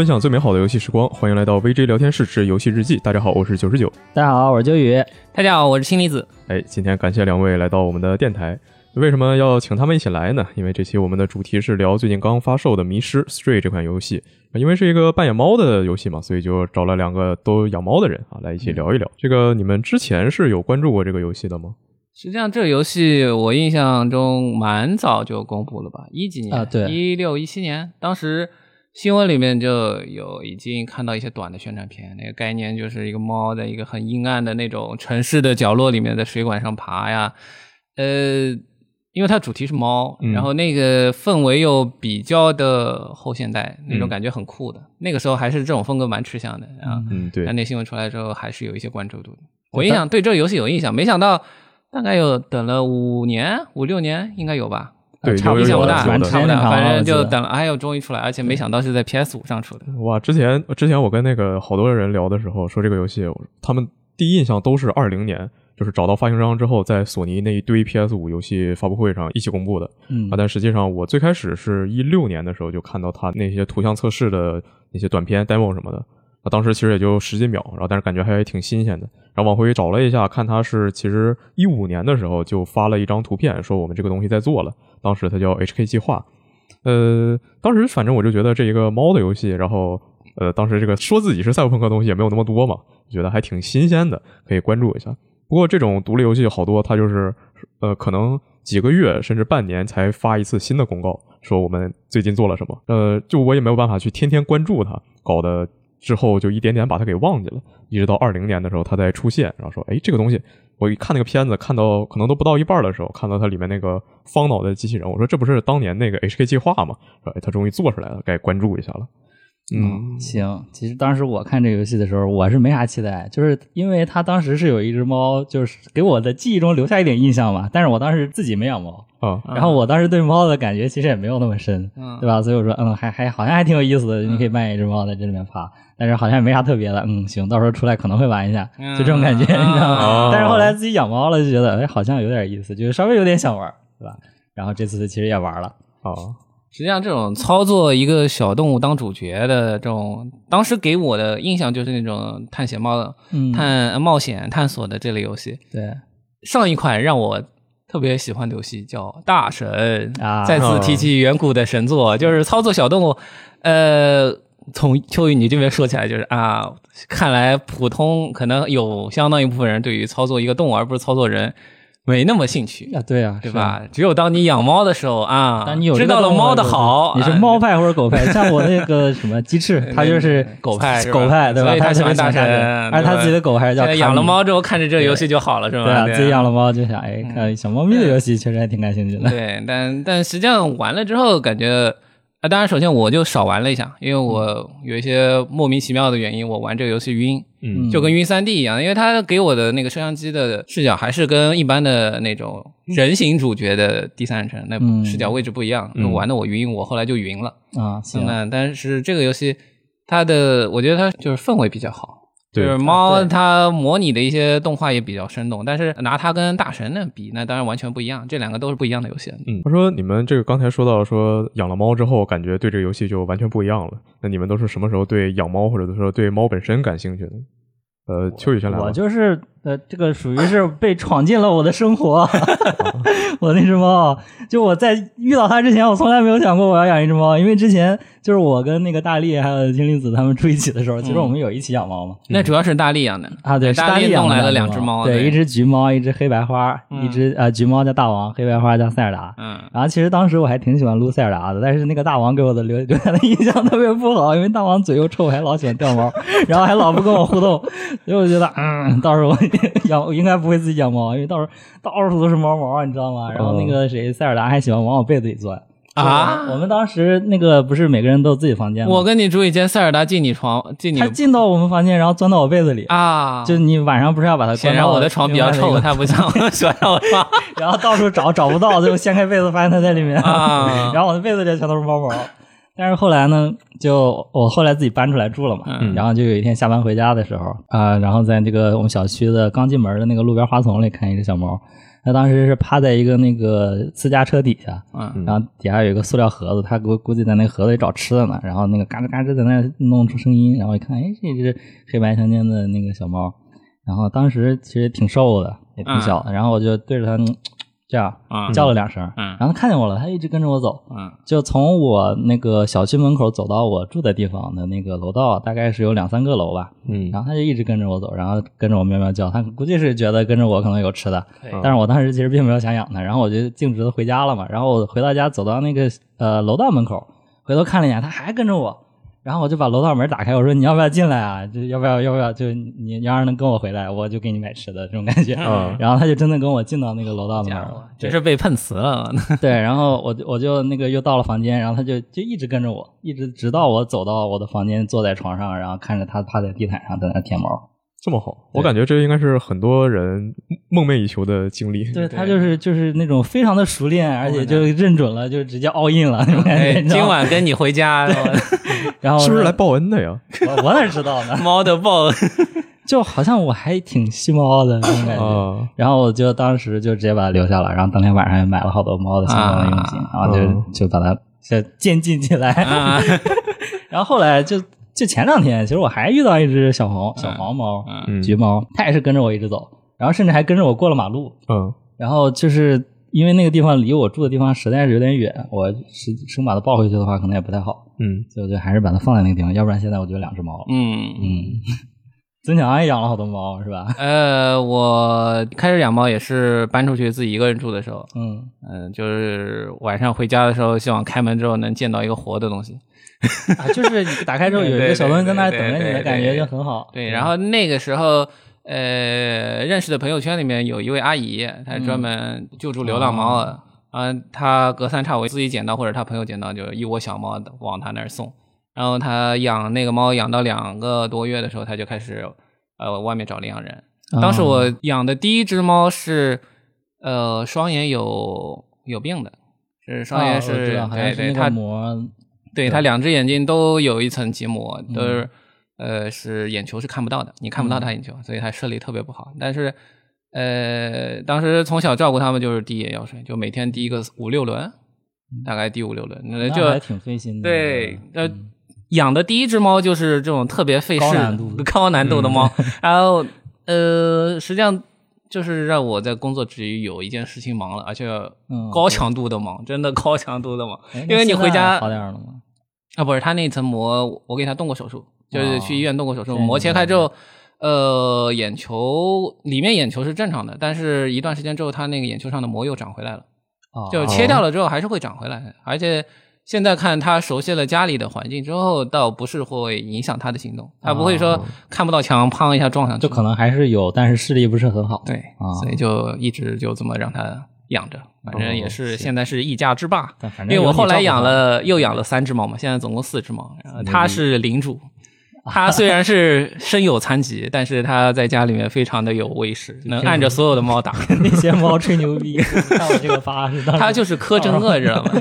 分享最美好的游戏时光，欢迎来到 VJ 聊天室之游戏日记。大家好，我是九十九。大家好，我是九宇。大家好，我是氢离子。哎，今天感谢两位来到我们的电台。为什么要请他们一起来呢？因为这期我们的主题是聊最近刚发售的《迷失 Stray》这款游戏。因为是一个扮演猫的游戏嘛，所以就找了两个都养猫的人啊，来一起聊一聊。这个你们之前是有关注过这个游戏的吗？实际上，这个游戏我印象中蛮早就公布了吧？一几年啊？对，一六一七年，当时。新闻里面就有已经看到一些短的宣传片，那个概念就是一个猫在一个很阴暗的那种城市的角落里面，在水管上爬呀。呃，因为它主题是猫，然后那个氛围又比较的后现代，那种感觉很酷的。那个时候还是这种风格蛮吃香的啊。嗯，对。但那新闻出来之后，还是有一些关注度的。我印象对这个游戏有印象，没想到大概有等了五年五六年，应该有吧。对，差不大，差不大，反正就等，哎呦，终于出来，而且没想到是在 PS 五上出的。哇，之前之前我跟那个好多人聊的时候，说这个游戏，他们第一印象都是二零年，就是找到发行商之后，在索尼那一堆 PS 五游戏发布会上一起公布的。嗯啊，但实际上我最开始是一六年的时候就看到他那些图像测试的那些短片 demo 什么的，啊，当时其实也就十几秒，然后但是感觉还挺新鲜的。然后往回找了一下，看他是其实一五年的时候就发了一张图片，说我们这个东西在做了。当时它叫 HK 计划，呃，当时反正我就觉得这一个猫的游戏，然后呃，当时这个说自己是赛博朋克东西也没有那么多嘛，觉得还挺新鲜的，可以关注一下。不过这种独立游戏好多，它就是呃，可能几个月甚至半年才发一次新的公告，说我们最近做了什么，呃，就我也没有办法去天天关注它，搞得之后就一点点把它给忘记了，一直到二零年的时候它才出现，然后说，哎，这个东西。我一看那个片子，看到可能都不到一半的时候，看到它里面那个方脑袋机器人，我说这不是当年那个 HK 计划吗？哎，它终于做出来了，该关注一下了。嗯，行。其实当时我看这个游戏的时候，我是没啥期待，就是因为它当时是有一只猫，就是给我的记忆中留下一点印象嘛。但是我当时自己没养猫哦，然后我当时对猫的感觉其实也没有那么深，对吧？所以我说，嗯，还还好像还挺有意思的，你可以扮演一只猫在这里面爬。但是好像也没啥特别的，嗯，行，到时候出来可能会玩一下，就这种感觉，你知道吗？但是后来自己养猫了，就觉得，哎，好像有点意思，就是稍微有点想玩，对吧？然后这次其实也玩了。哦，实际上这种操作一个小动物当主角的这种，当时给我的印象就是那种探险猫、探冒险、探索的这类游戏。对，上一款让我特别喜欢的游戏叫《大神》啊，再次提起远古的神作，就是操作小动物，呃。从秋雨你这边说起来，就是啊，看来普通可能有相当一部分人对于操作一个动物而不是操作人没那么兴趣啊，对啊，对吧？只有当你养猫的时候啊，当你有知道了猫的好，你是猫派或者狗派？像我那个什么鸡翅，他就是狗派，狗派对吧？他喜欢大神，而他自己的狗还是叫养了猫之后看着这个游戏就好了，是吧？对啊，自己养了猫就想哎，看小猫咪的游戏确实还挺感兴趣的。对，但但实际上玩了之后感觉。啊，当然，首先我就少玩了一下，因为我有一些莫名其妙的原因，我玩这个游戏晕，嗯，就跟晕三 D 一样，因为它给我的那个摄像机的视角还是跟一般的那种人形主角的第三人称那视角位置不一样，玩的我晕，我后来就晕了啊。行，但是这个游戏它的，我觉得它就是氛围比较好。就是猫，它模拟的一些动画也比较生动，但是拿它跟大神那比，那当然完全不一样。这两个都是不一样的游戏。嗯，他说你们这个刚才说到说养了猫之后，感觉对这个游戏就完全不一样了。那你们都是什么时候对养猫或者说对猫本身感兴趣的？呃，秋雨先来。我就是呃，这个属于是被闯进了我的生活。我那只猫，就我在遇到它之前，我从来没有想过我要养一只猫，因为之前。就是我跟那个大力还有金离子他们住一起的时候，其实我们有一起养猫嘛。那主要是大力养的啊，对，大力弄来了两只猫，对，一只橘猫，一只黑白花，一只呃橘猫叫大王，黑白花叫塞尔达。嗯，然后其实当时我还挺喜欢撸塞尔达的，但是那个大王给我的留 留下的印象特别不好，因为大王嘴又臭，还老喜欢掉毛，然后还老不跟我互动，所以我觉得嗯，到时候 养我应该不会自己养猫，因为到时候到处都是猫毛，你知道吗？然后那个谁塞尔达还喜欢往我被子里钻。啊！我们当时那个不是每个人都有自己房间吗？我跟你住一间，塞尔达进你床，进你，他进到我们房间，然后钻到我被子里啊！就你晚上不是要把它？显然我的床比较臭，他不像 喜欢让我床，然后到处找找不到，最后掀开被子发现他在里面啊！然后我的被子里全都是猫毛。但是后来呢，就我后来自己搬出来住了嘛，然后就有一天下班回家的时候啊，然后在这个我们小区的刚进门的那个路边花丛里看一只小猫。它当时是趴在一个那个私家车底下，嗯，然后底下有一个塑料盒子，它估估计在那个盒子里找吃的呢，然后那个嘎吱嘎吱在那弄出声音，然后一看，哎，这只黑白相间的那个小猫，然后当时其实挺瘦的，也挺小的，然后我就对着它。这样叫了两声，然后他看见我了，他一直跟着我走，就从我那个小区门口走到我住的地方的那个楼道，大概是有两三个楼吧，嗯，然后他就一直跟着我走，然后跟着我喵喵叫，他估计是觉得跟着我可能有吃的，但是我当时其实并没有想养它，然后我就径直的回家了嘛，然后我回到家走到那个呃楼道门口，回头看了一眼，它还跟着我。然后我就把楼道门打开，我说你要不要进来啊？就要不要要不要？就你要是能跟我回来，我就给你买吃的这种感觉。然后他就真的跟我进到那个楼道门了，这是被碰瓷了。对，然后我我就那个又到了房间，然后他就就一直跟着我，一直直到我走到我的房间，坐在床上，然后看着他趴在地毯上在那舔毛。这么好，我感觉这应该是很多人梦寐以求的经历。对他就是就是那种非常的熟练，而且就认准了，就直接 all in 了。今晚跟你回家，然后是不是来报恩的呀？我我哪知道呢？猫的报恩，就好像我还挺吸猫的那种感觉。然后我就当时就直接把它留下了，然后当天晚上也买了好多猫的相关的用品，然后就就把它先监禁起来。然后后来就。就前两天，其实我还遇到一只小黄小黄猫，橘猫，它也是跟着我一直走，然后甚至还跟着我过了马路。嗯，然后就是因为那个地方离我住的地方实在是有点远，我生生把它抱回去的话，可能也不太好。嗯，所以我就还是把它放在那个地方，要不然现在我就两只猫。嗯嗯，曾强也养了好多猫是吧？呃，我开始养猫也是搬出去自己一个人住的时候。嗯嗯，就是晚上回家的时候，希望开门之后能见到一个活的东西。啊，就是你打开之后有一个小东西在那等着你的感觉就很好。对，然后那个时候，呃，认识的朋友圈里面有一位阿姨，她专门救助流浪猫啊。啊，她隔三差五自己捡到或者她朋友捡到，就一窝小猫往她那儿送。然后她养那个猫养到两个多月的时候，她就开始呃外面找领养人。当时我养的第一只猫是呃双眼有有病的，是双眼是对对它膜。对他两只眼睛都有一层结膜，都是呃是眼球是看不到的，你看不到他眼球，所以他视力特别不好。但是呃当时从小照顾他们就是滴眼药水，就每天滴一个五六轮，大概滴五六轮，那就还挺费心的。对，呃养的第一只猫就是这种特别费事、高难度的猫，然后呃实际上。就是让我在工作之余有一件事情忙了，而且高强度的忙，真的高强度的忙。因为你回家好点了吗？啊，不是，他那层膜我给他动过手术，就是去医院动过手术，膜切开之后，呃，眼球里面眼球是正常的，但是一段时间之后，他那个眼球上的膜又长回来了，就切掉了之后还是会长回来，而且。现在看他熟悉了家里的环境之后，倒不是会影响他的行动，他不会说看不到墙，砰一下撞上去，就可能还是有，但是视力不是很好。对，所以就一直就这么让他养着，反正也是现在是一家之霸。因为我后来养了又养了三只猫嘛，现在总共四只猫，它是领主。他虽然是身有残疾，但是他在家里面非常的有威势，能按着所有的猫打。那些猫吹牛逼，看我这个发是。他就是柯镇恶，知道吗？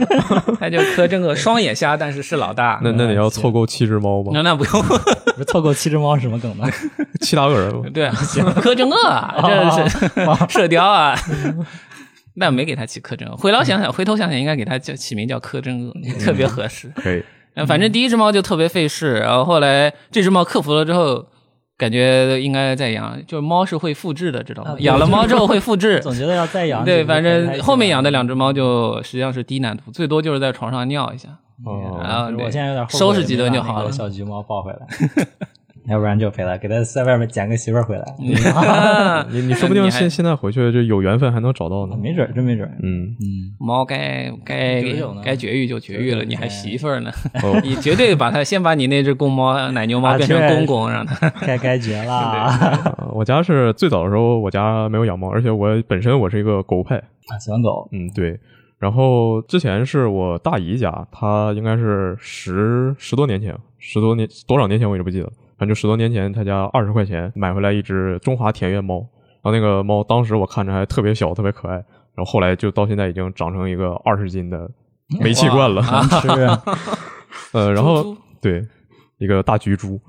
他就柯镇恶，双眼瞎，但是是老大。那那你要凑够七只猫吗？那那不用，凑够七只猫是什么梗呢？七大恶人。对啊，柯镇恶啊，这是射雕啊。那没给他起柯镇恶，回头想想，回头想想，应该给他叫起名叫柯镇恶，特别合适。可以。反正第一只猫就特别费事，然后后来这只猫克服了之后，感觉应该再养。就是猫是会复制的，知道吗？养了猫之后 会复制。总觉得要再养。对，反正后面养的两只猫就实际上是低难度，最多就是在床上尿一下。哦。然后我现在有点收拾几顿就好了。小橘猫抱回来。要不然就陪他，给他在外面捡个媳妇儿回来。你你说不定现现在回去就有缘分还能找到呢，没准真没准。嗯嗯，猫该该该绝育就绝育了，你还媳妇儿呢？你绝对把它先把你那只公猫 奶牛猫变成公公，让它该该绝了。我家是最早的时候，我家没有养猫，而且我本身我是一个狗派啊，喜欢狗。嗯，对。然后之前是我大姨家，她应该是十十多年前，十多年多少年前我也不记得。反正十多年前，他家二十块钱买回来一只中华田园猫，然后那个猫当时我看着还特别小，特别可爱，然后后来就到现在已经长成一个二十斤的煤气罐了，是 呃，然后对一个大橘猪，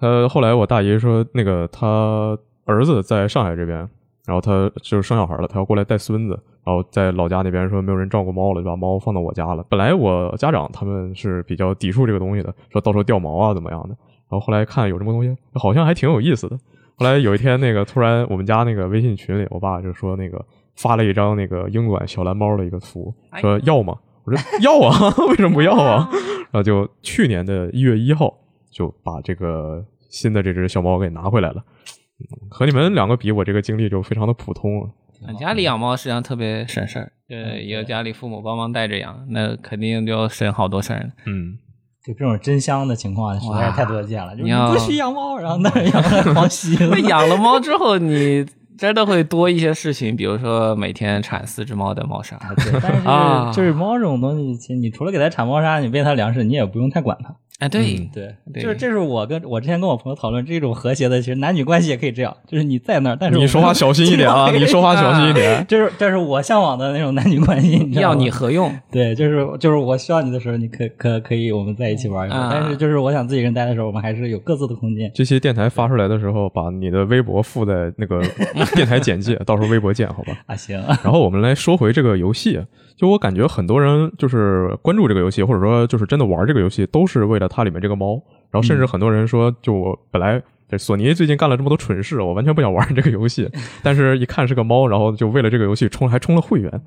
呃，后来我大姨说那个他儿子在上海这边，然后他就是生小孩了，他要过来带孙子，然后在老家那边说没有人照顾猫了，就把猫放到我家了。本来我家长他们是比较抵触这个东西的，说到时候掉毛啊怎么样的。然后后来看有这么东西，好像还挺有意思的。后来有一天，那个突然我们家那个微信群里，我爸就说那个发了一张那个英短小蓝猫的一个图，说要吗？我说 要啊，为什么不要啊？然后就去年的一月一号就把这个新的这只小猫给拿回来了。和你们两个比，我这个经历就非常的普通了。家里养猫实际上特别省事儿，呃，有家里父母帮忙带着养，那肯定就省好多事儿。嗯，就这种真香的情况实在是太多见了。你不许养猫，然后那养了狂 吸。那养了猫之后，你真的会多一些事情，比如说每天铲四只猫的猫砂。对，但是就是猫这种东西，其实你除了给它铲猫砂，你喂它粮食，你也不用太管它。哎，对对，就是这是我跟我之前跟我朋友讨论这种和谐的，其实男女关系也可以这样，就是你在那儿，但是你 说话小心一点啊，你说话小心一点，这是这是我向往的那种男女关系，要你何用？对，就是就是我需要你的时候，你可可可以我们在一起玩一玩，但是就是我想自己人待的时候，我们还是有各自的空间。这些电台发出来的时候，把你的微博附在那个 电台简介，到时候微博见，好吧？啊，行。然后我们来说回这个游戏。就我感觉，很多人就是关注这个游戏，或者说就是真的玩这个游戏，都是为了它里面这个猫。然后甚至很多人说，就我本来索尼最近干了这么多蠢事，我完全不想玩这个游戏，但是一看是个猫，然后就为了这个游戏充还充了会员。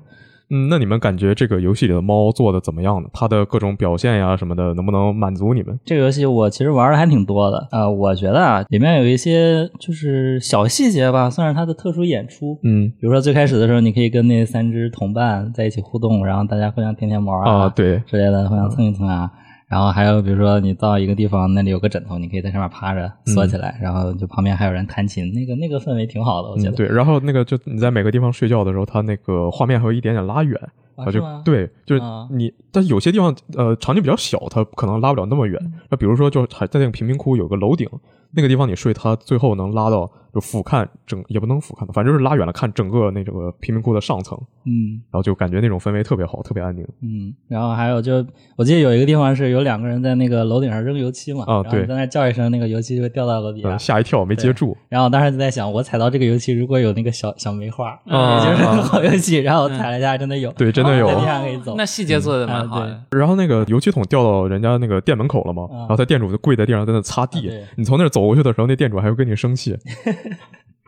嗯，那你们感觉这个游戏里的猫做的怎么样呢？它的各种表现呀什么的，能不能满足你们？这个游戏我其实玩的还挺多的啊，我觉得啊，里面有一些就是小细节吧，算是它的特殊演出。嗯，比如说最开始的时候，你可以跟那三只同伴在一起互动，然后大家互相舔舔毛啊，对之类的，互相蹭一蹭啊。然后还有，比如说你到一个地方，那里有个枕头，你可以在上面趴着缩起来，然后就旁边还有人弹琴，那个那个氛围挺好的，我觉得。对，然后那个就你在每个地方睡觉的时候，它那个画面还有一点点拉远，啊，就对，就是你，但有些地方呃场景比较小，它可能拉不了那么远。那比如说，就还在那个贫民窟有个楼顶，那个地方你睡，它最后能拉到。就俯瞰整也不能俯瞰吧，反正就是拉远了看整个那个贫民窟的上层，嗯，然后就感觉那种氛围特别好，特别安宁，嗯，然后还有就我记得有一个地方是有两个人在那个楼顶上扔油漆嘛，啊，对，在那叫一声，那个油漆就会掉到楼底下，吓一跳没接住，然后当时就在想，我踩到这个油漆如果有那个小小梅花，啊，就是好油漆，然后踩了一下真的有，对，真的有，在地上可以走，那细节做的蛮好的。然后那个油漆桶掉到人家那个店门口了嘛，然后他店主就跪在地上在那擦地，你从那儿走过去的时候，那店主还会跟你生气。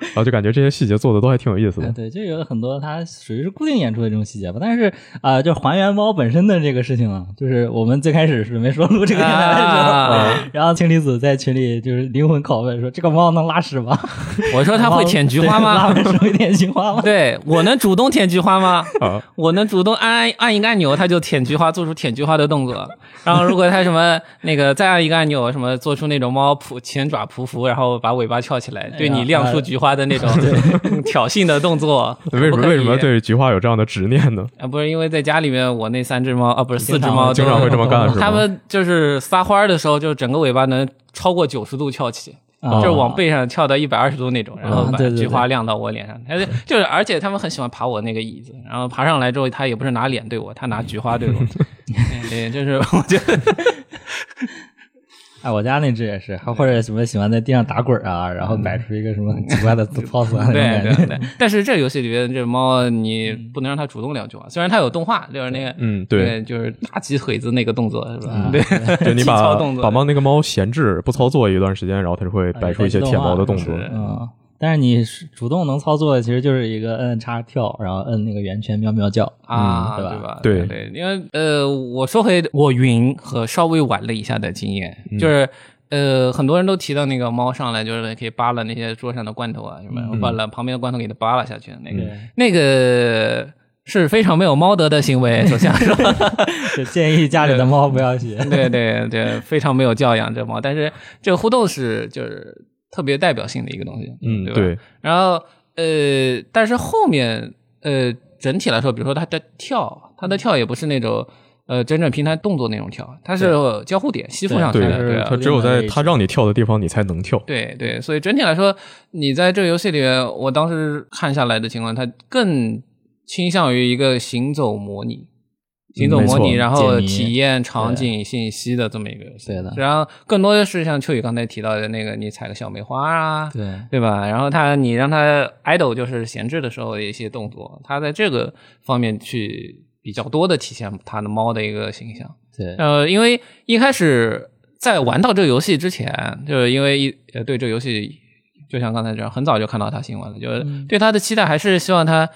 然后就感觉这些细节做的都还挺有意思的。对，就有很多它属于是固定演出的这种细节吧。但是啊，就还原猫本身的这个事情啊，就是我们最开始准备说录这个电台的时候，然后氢离子在群里就是灵魂拷问说：“这个猫能拉屎吗？” 我说：“它会舔菊花吗？”拉屎会舔菊花吗？对我能主动舔菊花吗？我能主动按按一个按钮，它就舔菊花，做出舔菊花的动作。然后如果它什么那个再按一个按钮，什么做出那种猫扑前爪匍匐，然后把尾巴翘起来，对你亮出菊花。花的那种 挑衅的动作，为什么为什么对菊花有这样的执念呢？啊，不是因为在家里面，我那三只猫啊，不是四只猫，经常会这么干。他们就是撒欢的时候，就整个尾巴能超过九十度翘起，就是往背上翘到一百二十度那种，然后把菊花亮到我脸上。它就是，而且他们很喜欢爬我那个椅子，然后爬上来之后，他也不是拿脸对我，他拿菊花对我。对，就是我觉得。哎，我家那只也是，还或者什么喜欢在地上打滚啊，然后摆出一个什么很奇怪的 pose。对对对。但是这个游戏里边这猫，你不能让它主动两句啊。虽然它有动画，就是那个，嗯，对，就是大鸡腿子那个动作，是吧？对，就你 把把猫那个猫闲置不操作一段时间，然后它就会摆出一些舔毛的动作。嗯。但是你主动能操作的，其实就是一个摁叉跳，然后摁那个圆圈喵喵叫啊，对吧？对对，因为呃，我说回我云和稍微玩了一下的经验，就是呃，很多人都提到那个猫上来就是可以扒拉那些桌上的罐头啊什么，把了旁边的罐头给它扒拉下去，那个那个是非常没有猫德的行为。首先说，就建议家里的猫不要学。对对对，非常没有教养这猫。但是这个互动是就是。特别代表性的一个东西，嗯，对吧？然后，呃，但是后面，呃，整体来说，比如说它的跳，它的跳也不是那种，呃，真正平台动作那种跳，它是交互点吸附上去的，对，它只有在它让你跳的地方，你才能跳。对对，所以整体来说，你在这个游戏里面，我当时看下来的情况，它更倾向于一个行走模拟。行走模拟，然后体验场景信息的这么一个游戏。对的，然后更多的是像秋雨刚才提到的那个，你采个小梅花啊，对对吧？然后他你让他 idle 就是闲置的时候的一些动作，他在这个方面去比较多的体现他的猫的一个形象。对，呃，因为一开始在玩到这个游戏之前，就是因为一呃对这个游戏，就像刚才这样，很早就看到他新闻了，就是对他的期待还是希望他。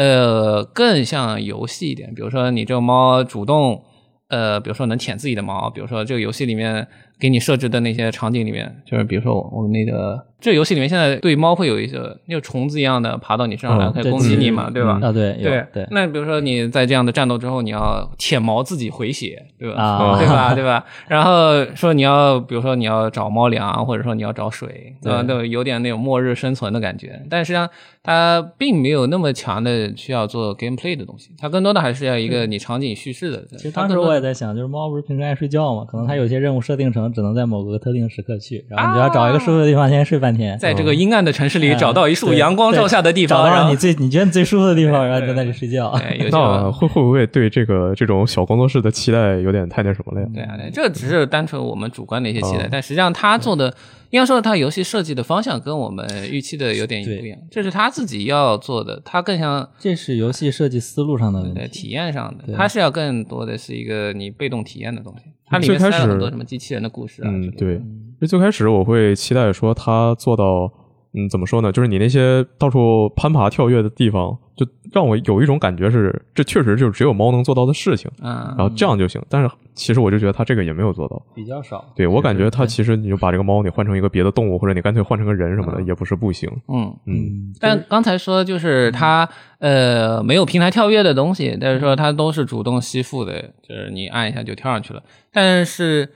呃，更像游戏一点，比如说你这个猫主动，呃，比如说能舔自己的毛，比如说这个游戏里面给你设置的那些场景里面，就是比如说我们那个。这游戏里面现在对猫会有一个那个虫子一样的爬到你身上来，可以攻击你嘛，对吧？啊，对，对对。那比如说你在这样的战斗之后，你要舔毛自己回血，对吧？啊，对吧？对吧？然后说你要，比如说你要找猫粮，或者说你要找水，对吧，都有点那种末日生存的感觉。但实际上它并没有那么强的需要做 gameplay 的东西，它更多的还是要一个你场景叙事的。其实当时我也在想，就是猫不是平时爱睡觉嘛，可能它有些任务设定成只能在某个特定时刻去，然后你就要找一个舒服的地方先睡半天，在这个阴。暗的城市里找到一束阳光照下的地方，找到你最你觉得最舒服的地方，然后在那里睡觉。那会会不会对这个这种小工作室的期待有点太那什么了呀？对啊，对，这只是单纯我们主观的一些期待，但实际上他做的，应该说他游戏设计的方向跟我们预期的有点不一样。这是他自己要做的，他更像这是游戏设计思路上的对体验上的，他是要更多的是一个你被动体验的东西。它里面塞了很多什么机器人的故事啊。嗯，对。就最开始我会期待说他做到。嗯，怎么说呢？就是你那些到处攀爬跳跃的地方，就让我有一种感觉是，这确实就是只有猫能做到的事情。嗯，然后这样就行。但是其实我就觉得它这个也没有做到，比较少。对我感觉它其实你就把这个猫你换成一个别的动物，或者你干脆换成个人什么的，也不是不行。嗯嗯。但刚才说就是它呃没有平台跳跃的东西，但是说它都是主动吸附的，就是你按一下就跳上去了。但是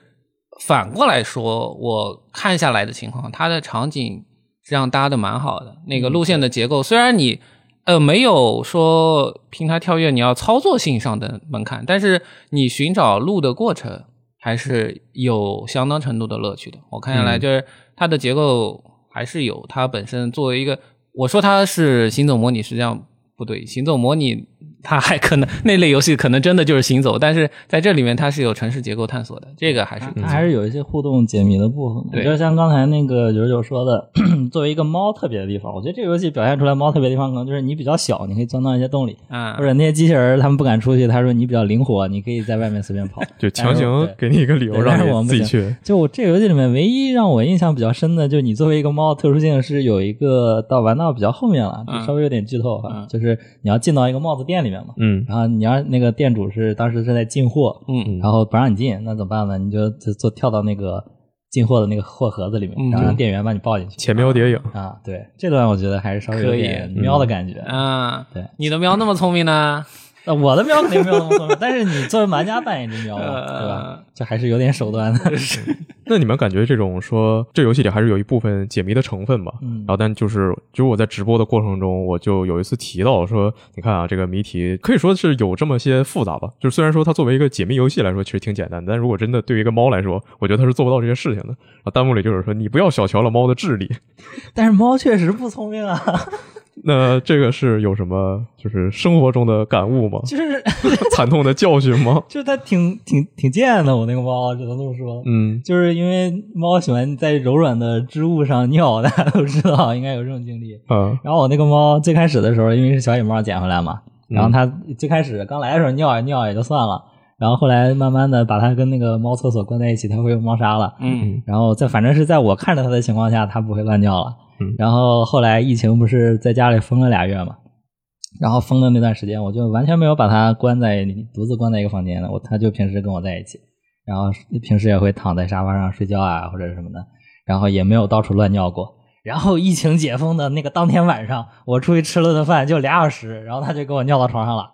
反过来说，我看下来的情况，它的场景。这样搭的蛮好的，那个路线的结构虽然你呃没有说平台跳跃你要操作性上的门槛，但是你寻找路的过程还是有相当程度的乐趣的。我看下来就是它的结构还是有它本身作为一个，我说它是行走模拟，实际上不对，行走模拟。它还可能那类游戏可能真的就是行走，但是在这里面它是有城市结构探索的，这个还是它还是有一些互动解谜的部分。对，就像刚才那个九九说的，作为一个猫特别的地方，我觉得这个游戏表现出来猫特别的地方，可能就是你比较小，你可以钻到一些洞里，啊，或者那些机器人他们不敢出去，他说你比较灵活，你可以在外面随便跑，就强行给你一个理由让你自己去。就我这个游戏里面唯一让我印象比较深的，就是你作为一个猫，特殊性是有一个到玩到比较后面了，就稍微有点剧透哈，就是你要进到一个帽子店里面嘛，嗯，然后。你要那个店主是当时是在进货，嗯，然后不让你进，那怎么办呢？你就做跳到那个进货的那个货盒子里面，然后让店员把你抱进去。前喵谍影啊，对，这段我觉得还是稍微有点喵的感觉啊。对，你的喵那么聪明呢？那我的喵肯定没有那么聪明，但是你作为玩家扮演只喵嘛，对吧？这还是有点手段的。那你们感觉这种说这游戏里还是有一部分解谜的成分吧？嗯，然后但就是就是我在直播的过程中，我就有一次提到说，你看啊，这个谜题可以说是有这么些复杂吧？就是虽然说它作为一个解谜游戏来说，其实挺简单，但如果真的对于一个猫来说，我觉得它是做不到这些事情的。啊，弹幕里就是说，你不要小瞧了猫的智力。但是猫确实不聪明啊。那这个是有什么就是生活中的感悟吗？就是 惨痛的教训吗？就是它挺挺挺贱的，我那个猫只能这么说。嗯，就是因为猫喜欢在柔软的织物上尿，大家都知道，应该有这种经历。嗯，然后我那个猫最开始的时候，因为是小野猫捡回来嘛，然后它最开始刚来的时候尿一尿也就算了，然后后来慢慢的把它跟那个猫厕所关在一起，它会用猫砂了。嗯，然后在反正是在我看着它的情况下，它不会乱尿了。嗯，然后后来疫情不是在家里封了俩月嘛，然后封的那段时间，我就完全没有把它关在独自关在一个房间了，我它就平时跟我在一起，然后平时也会躺在沙发上睡觉啊或者什么的，然后也没有到处乱尿过。然后疫情解封的那个当天晚上，我出去吃了顿饭，就俩小时，然后它就给我尿到床上了。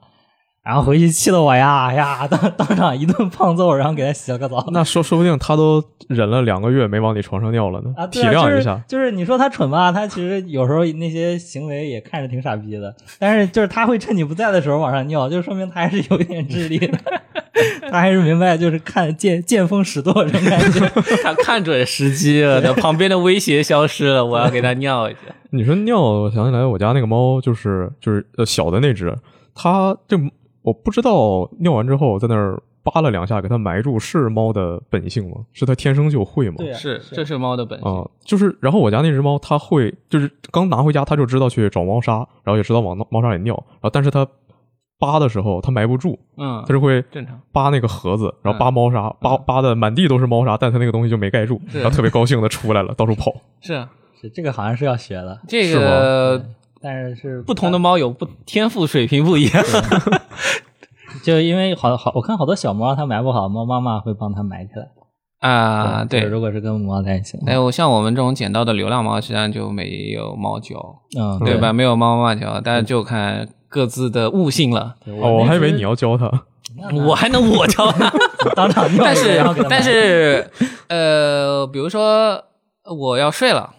然后回去气得我呀呀，当当场一顿胖揍，然后给他洗了个澡。那说说不定他都忍了两个月没往你床上尿了呢。啊，体谅一下，就是你说他蠢吧，他其实有时候那些行为也看着挺傻逼的。但是就是他会趁你不在的时候往上尿，就说明他还是有一点智力的。他还是明白，就是看见见风使舵这种感觉。他看准时机了，旁边的威胁消失了，我要给他尿一下。你说尿，我想起来我家那个猫，就是就是呃小的那只，它这。我不知道尿完之后在那儿扒了两下给它埋住是猫的本性吗？是它天生就会吗？对，是这是猫的本性啊。就是然后我家那只猫它会，就是刚拿回家它就知道去找猫砂，然后也知道往猫砂里尿，然后但是它扒的时候它埋不住，嗯，它就会正常扒那个盒子，然后扒猫砂，扒扒的满地都是猫砂，但它那个东西就没盖住，然后特别高兴的出来了，到处跑。是啊，是这个好像是要学的，这个但是是不同的猫有不天赋水平不一样。就因为好好，我看好多小猫它埋不好，猫妈妈会帮它埋起来啊。对，如果是跟母猫在一起，哎，我像我们这种捡到的流浪猫，实际上就没有猫脚，嗯，对吧？没有猫妈妈脚，但是就看各自的悟性了。哦，我还以为你要教它，我还能我教它 当场但是但是呃，比如说我要睡了。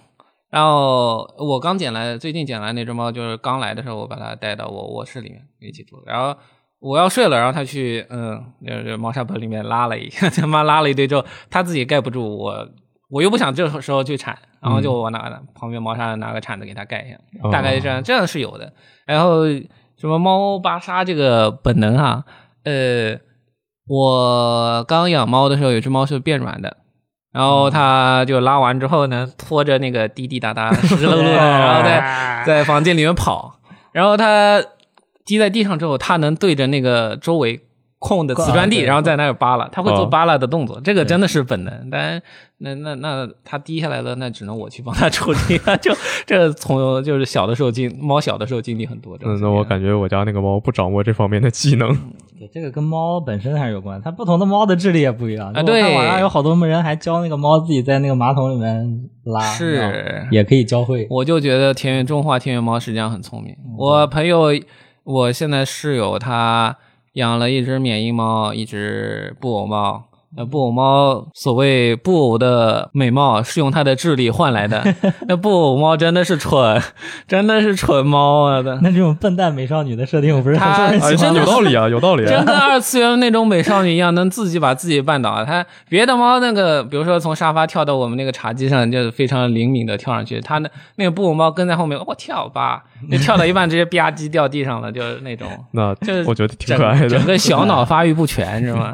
然后我刚捡来，最近捡来那只猫，就是刚来的时候，我把它带到我卧室里面一起住。然后我要睡了，然后它去嗯，就是猫砂盆里面拉了一下，他妈拉了一堆之后，它自己盖不住，我我又不想这时候去铲，然后就我拿旁边猫砂拿个铲子给它盖一下，大概这样，这样是有的。然后什么猫扒沙这个本能哈，呃，我刚养猫的时候，有只猫是变软的。然后它就拉完之后呢，拖着那个滴滴答答、湿漉漉的，然后在在房间里面跑。然后它滴在地上之后，它能对着那个周围空的瓷砖地，然后在那儿扒拉。它会做扒拉的动作，这个真的是本能。但那那那它滴下来了，那只能我去帮它处理。就这从就是小的时候经猫小的时候经历很多。嗯，那我感觉我家那个猫不掌握这方面的技能。对，这个跟猫本身还是有关，它不同的猫的智力也不一样啊。对，网上有好多人还教那个猫自己在那个马桶里面拉，是也可以教会。我就觉得田园中华田园猫实际上很聪明。我朋友，我现在室友他养了一只缅因猫，一只布偶猫。那布偶猫所谓布偶的美貌是用它的智力换来的。那布偶猫真的是蠢，真的是蠢猫啊！的那这种笨蛋美少女的设定我不是很受人喜欢？有道理啊，有道理。真跟二次元那种美少女一样，能自己把自己绊倒。它别的猫那个，比如说从沙发跳到我们那个茶几上，就非常灵敏的跳上去。它那那个布偶猫跟在后面，我跳吧，就跳到一半直接吧唧掉地上了，就是那种。那就是我觉得挺可爱的。整个小脑发育不全 是吗？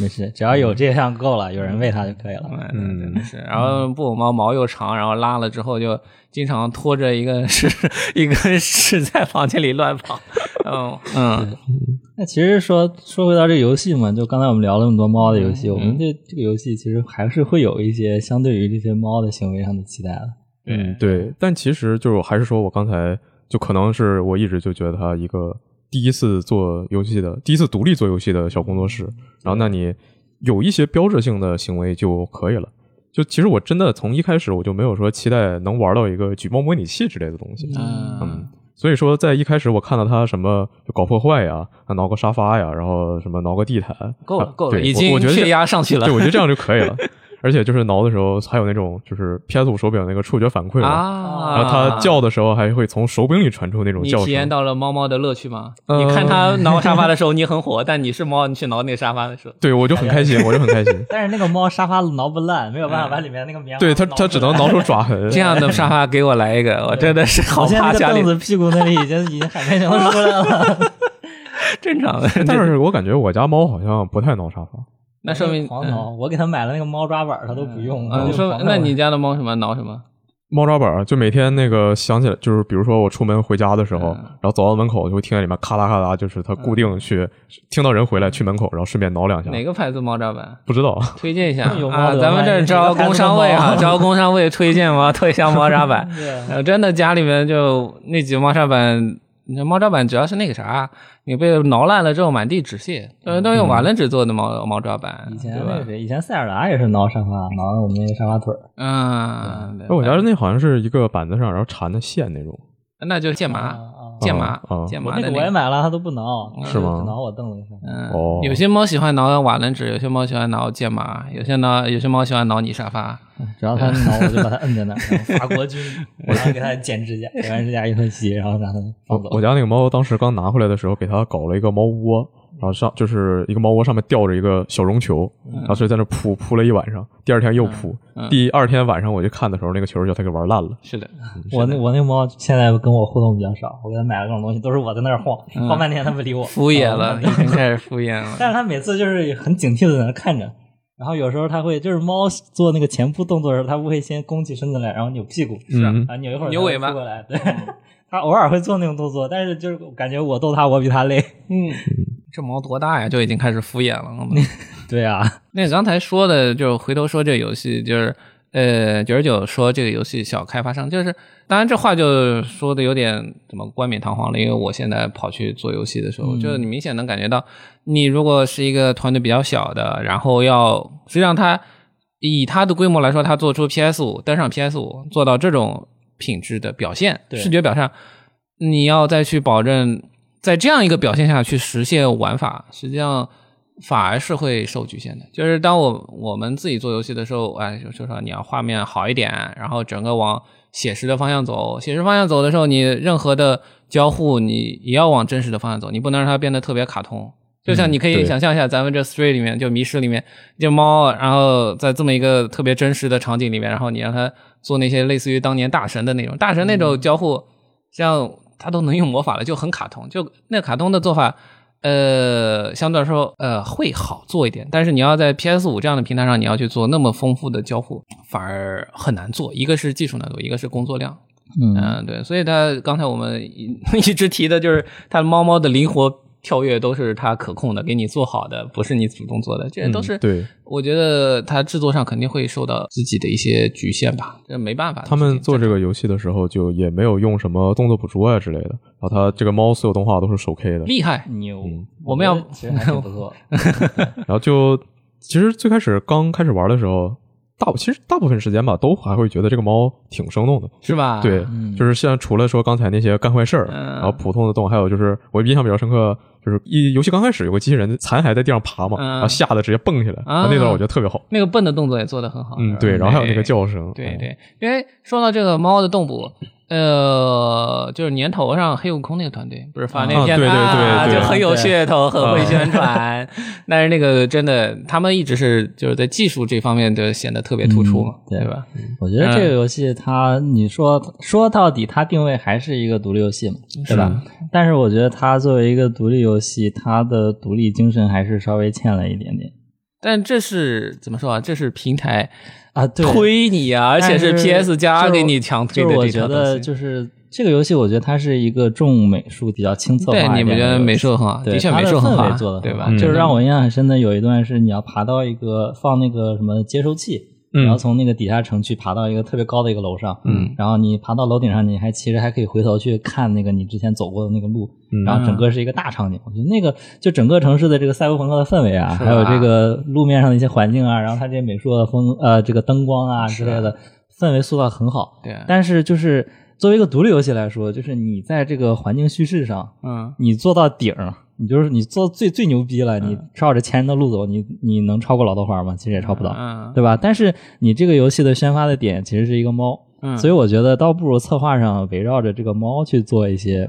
没事，只要有这项够了，有人喂它就可以了。嗯，是。然后布偶猫毛又长，然后拉了之后就经常拖着一个 是一根屎在房间里乱跑。嗯 嗯。那其实说说回到这个游戏嘛，就刚才我们聊了那么多猫的游戏，我们对这个游戏其实还是会有一些相对于这些猫的行为上的期待的。嗯，对。但其实就是还是说我刚才就可能是我一直就觉得它一个。第一次做游戏的，第一次独立做游戏的小工作室，然后那你有一些标志性的行为就可以了。就其实我真的从一开始我就没有说期待能玩到一个举报模拟器之类的东西，嗯，所以说在一开始我看到他什么搞破坏呀，挠个沙发呀，然后什么挠个地毯，够了够了，已经血压上去了，对，我觉得这样就可以了。而且就是挠的时候，还有那种就是 PS 五手柄那个触觉反馈啊，然后它叫的时候还会从手柄里传出那种叫声。你体验到了猫猫的乐趣吗？你看它挠沙发的时候你很火，但你是猫，你去挠那个沙发的时候，对我就很开心，我就很开心。但是那个猫沙发挠不烂，没有办法把里面那个棉对它它只能挠出爪痕。这样的沙发给我来一个，我真的是好怕。家里凳子屁股那里已经已经海绵球出来了，正常的。但是我感觉我家猫好像不太挠沙发。那说明狂挠，我给他买了那个猫抓板，他都不用。你说，那你家的猫什么挠什么？猫抓板就每天那个想起来，就是比如说我出门回家的时候，然后走到门口就会听见里面咔啦咔啦，就是它固定去听到人回来去门口，然后顺便挠两下。哪个牌子猫抓板？不知道，推荐一下 啊！咱们这 招工商位啊，招工商位推荐吗？推销猫抓板。真的家里面就那几个猫抓板。那猫抓板主要是那个啥，你被挠烂了之后满地纸屑，呃，都用瓦楞纸做的猫猫抓板。以前以前塞尔达也是挠沙发，挠我们那个沙发腿儿。嗯，我家那好像是一个板子上，然后缠的线那种。那就是剑麻，剑麻，剑麻。那个我也买了，它都不挠，是吗？挠我凳子上。嗯，有些猫喜欢挠瓦楞纸，有些猫喜欢挠剑麻，有些挠，有些猫喜欢挠你沙发。只要它挠，我就把它摁在那儿。法国军，我然后 给它剪指甲，剪完指甲一喷洗，然后让它放走。我家那个猫当时刚拿回来的时候，给它搞了一个猫窝，然后上就是一个猫窝上面吊着一个小绒球，然后所以在那扑扑了一晚上，第二天又扑，第二天晚上我去看的时候，那个球就它给玩烂了。是的，我那我那个猫现在跟我互动比较少，我给它买了各种东西，都是我在那儿晃晃半天，它不理我，敷衍了，已经开始敷衍了。但是它每次就是很警惕的在那看着，然后有时候它会就是猫做那个前扑动作的时候，它不会先弓起身子来，然后扭屁股，是啊，扭一会儿扭尾巴过来，对。它偶尔会做那种动作，但是就是感觉我逗它，我比它累。嗯，这毛多大呀？就已经开始敷衍了。对啊，那刚才说的，就是回头说这个游戏，就是呃，九十九说这个游戏小开发商，就是当然这话就说的有点怎么冠冕堂皇了，因为我现在跑去做游戏的时候，就是你明显能感觉到，你如果是一个团队比较小的，然后要实际上他以他的规模来说，他做出 PS 五登上 PS 五，做到这种。品质的表现，视觉表现，你要再去保证在这样一个表现下去实现玩法，实际上反而是会受局限的。就是当我我们自己做游戏的时候，哎，就说你要画面好一点，然后整个往写实的方向走，写实方向走的时候，你任何的交互你也要往真实的方向走，你不能让它变得特别卡通。就像你可以想象一下，咱们这 Three 里面就迷失里面，这猫，然后在这么一个特别真实的场景里面，然后你让它。做那些类似于当年大神的那种大神那种交互，像他都能用魔法了，就很卡通。就那卡通的做法，呃，相对来说，呃，会好做一点。但是你要在 PS 五这样的平台上，你要去做那么丰富的交互，反而很难做。一个是技术难度，一个是工作量。嗯，对。所以他刚才我们一直提的就是他猫猫的灵活。跳跃都是它可控的，给你做好的，不是你主动做的，这些都是。对，我觉得它制作上肯定会受到自己的一些局限吧，这没办法。他们做这个游戏的时候，就也没有用什么动作捕捉啊之类的，然后他这个猫所有动画都是手 K 的，厉害牛。我们要其实还挺不错。然后就其实最开始刚开始玩的时候。大其实大部分时间吧，都还会觉得这个猫挺生动的，是吧？对，就是像除了说刚才那些干坏事儿，然后普通的动物，还有就是我印象比较深刻，就是一游戏刚开始有个机器人残骸在地上爬嘛，然后吓得直接蹦起来，那段我觉得特别好。那个蹦的动作也做得很好，嗯，对，然后还有那个叫声，对对，因为说到这个猫的动捕。呃，就是年头上黑悟空那个团队不是发那片啊，就很有噱头，很会宣传。但是那个真的，他们一直是就是在技术这方面就显得特别突出嘛，对吧？我觉得这个游戏它，你说说到底，它定位还是一个独立游戏嘛，对吧？但是我觉得它作为一个独立游戏，它的独立精神还是稍微欠了一点点。但这是怎么说啊？这是平台。啊，推你啊，而且是 PS 加给你强推的这我觉得就是这个游戏，我觉得它是一个重美术、比较轻策划对，你们觉得美术很好？的确，美术很好，做的对吧？就是让我印象很深的有一段是你要爬到一个放那个什么接收器。然后从那个底下城区爬到一个特别高的一个楼上，嗯，然后你爬到楼顶上，你还其实还可以回头去看那个你之前走过的那个路，然后整个是一个大场景。我觉得那个就整个城市的这个赛博朋克的氛围啊，还有这个路面上的一些环境啊，然后它这些美术的风呃这个灯光啊之类的氛围塑造很好。对，但是就是作为一个独立游戏来说，就是你在这个环境叙事上，嗯，你做到顶。你就是你做最最牛逼了，你照着前人的路走，你你能超过老豆花吗？其实也超不到，对吧？但是你这个游戏的宣发的点其实是一个猫，所以我觉得倒不如策划上围绕着这个猫去做一些，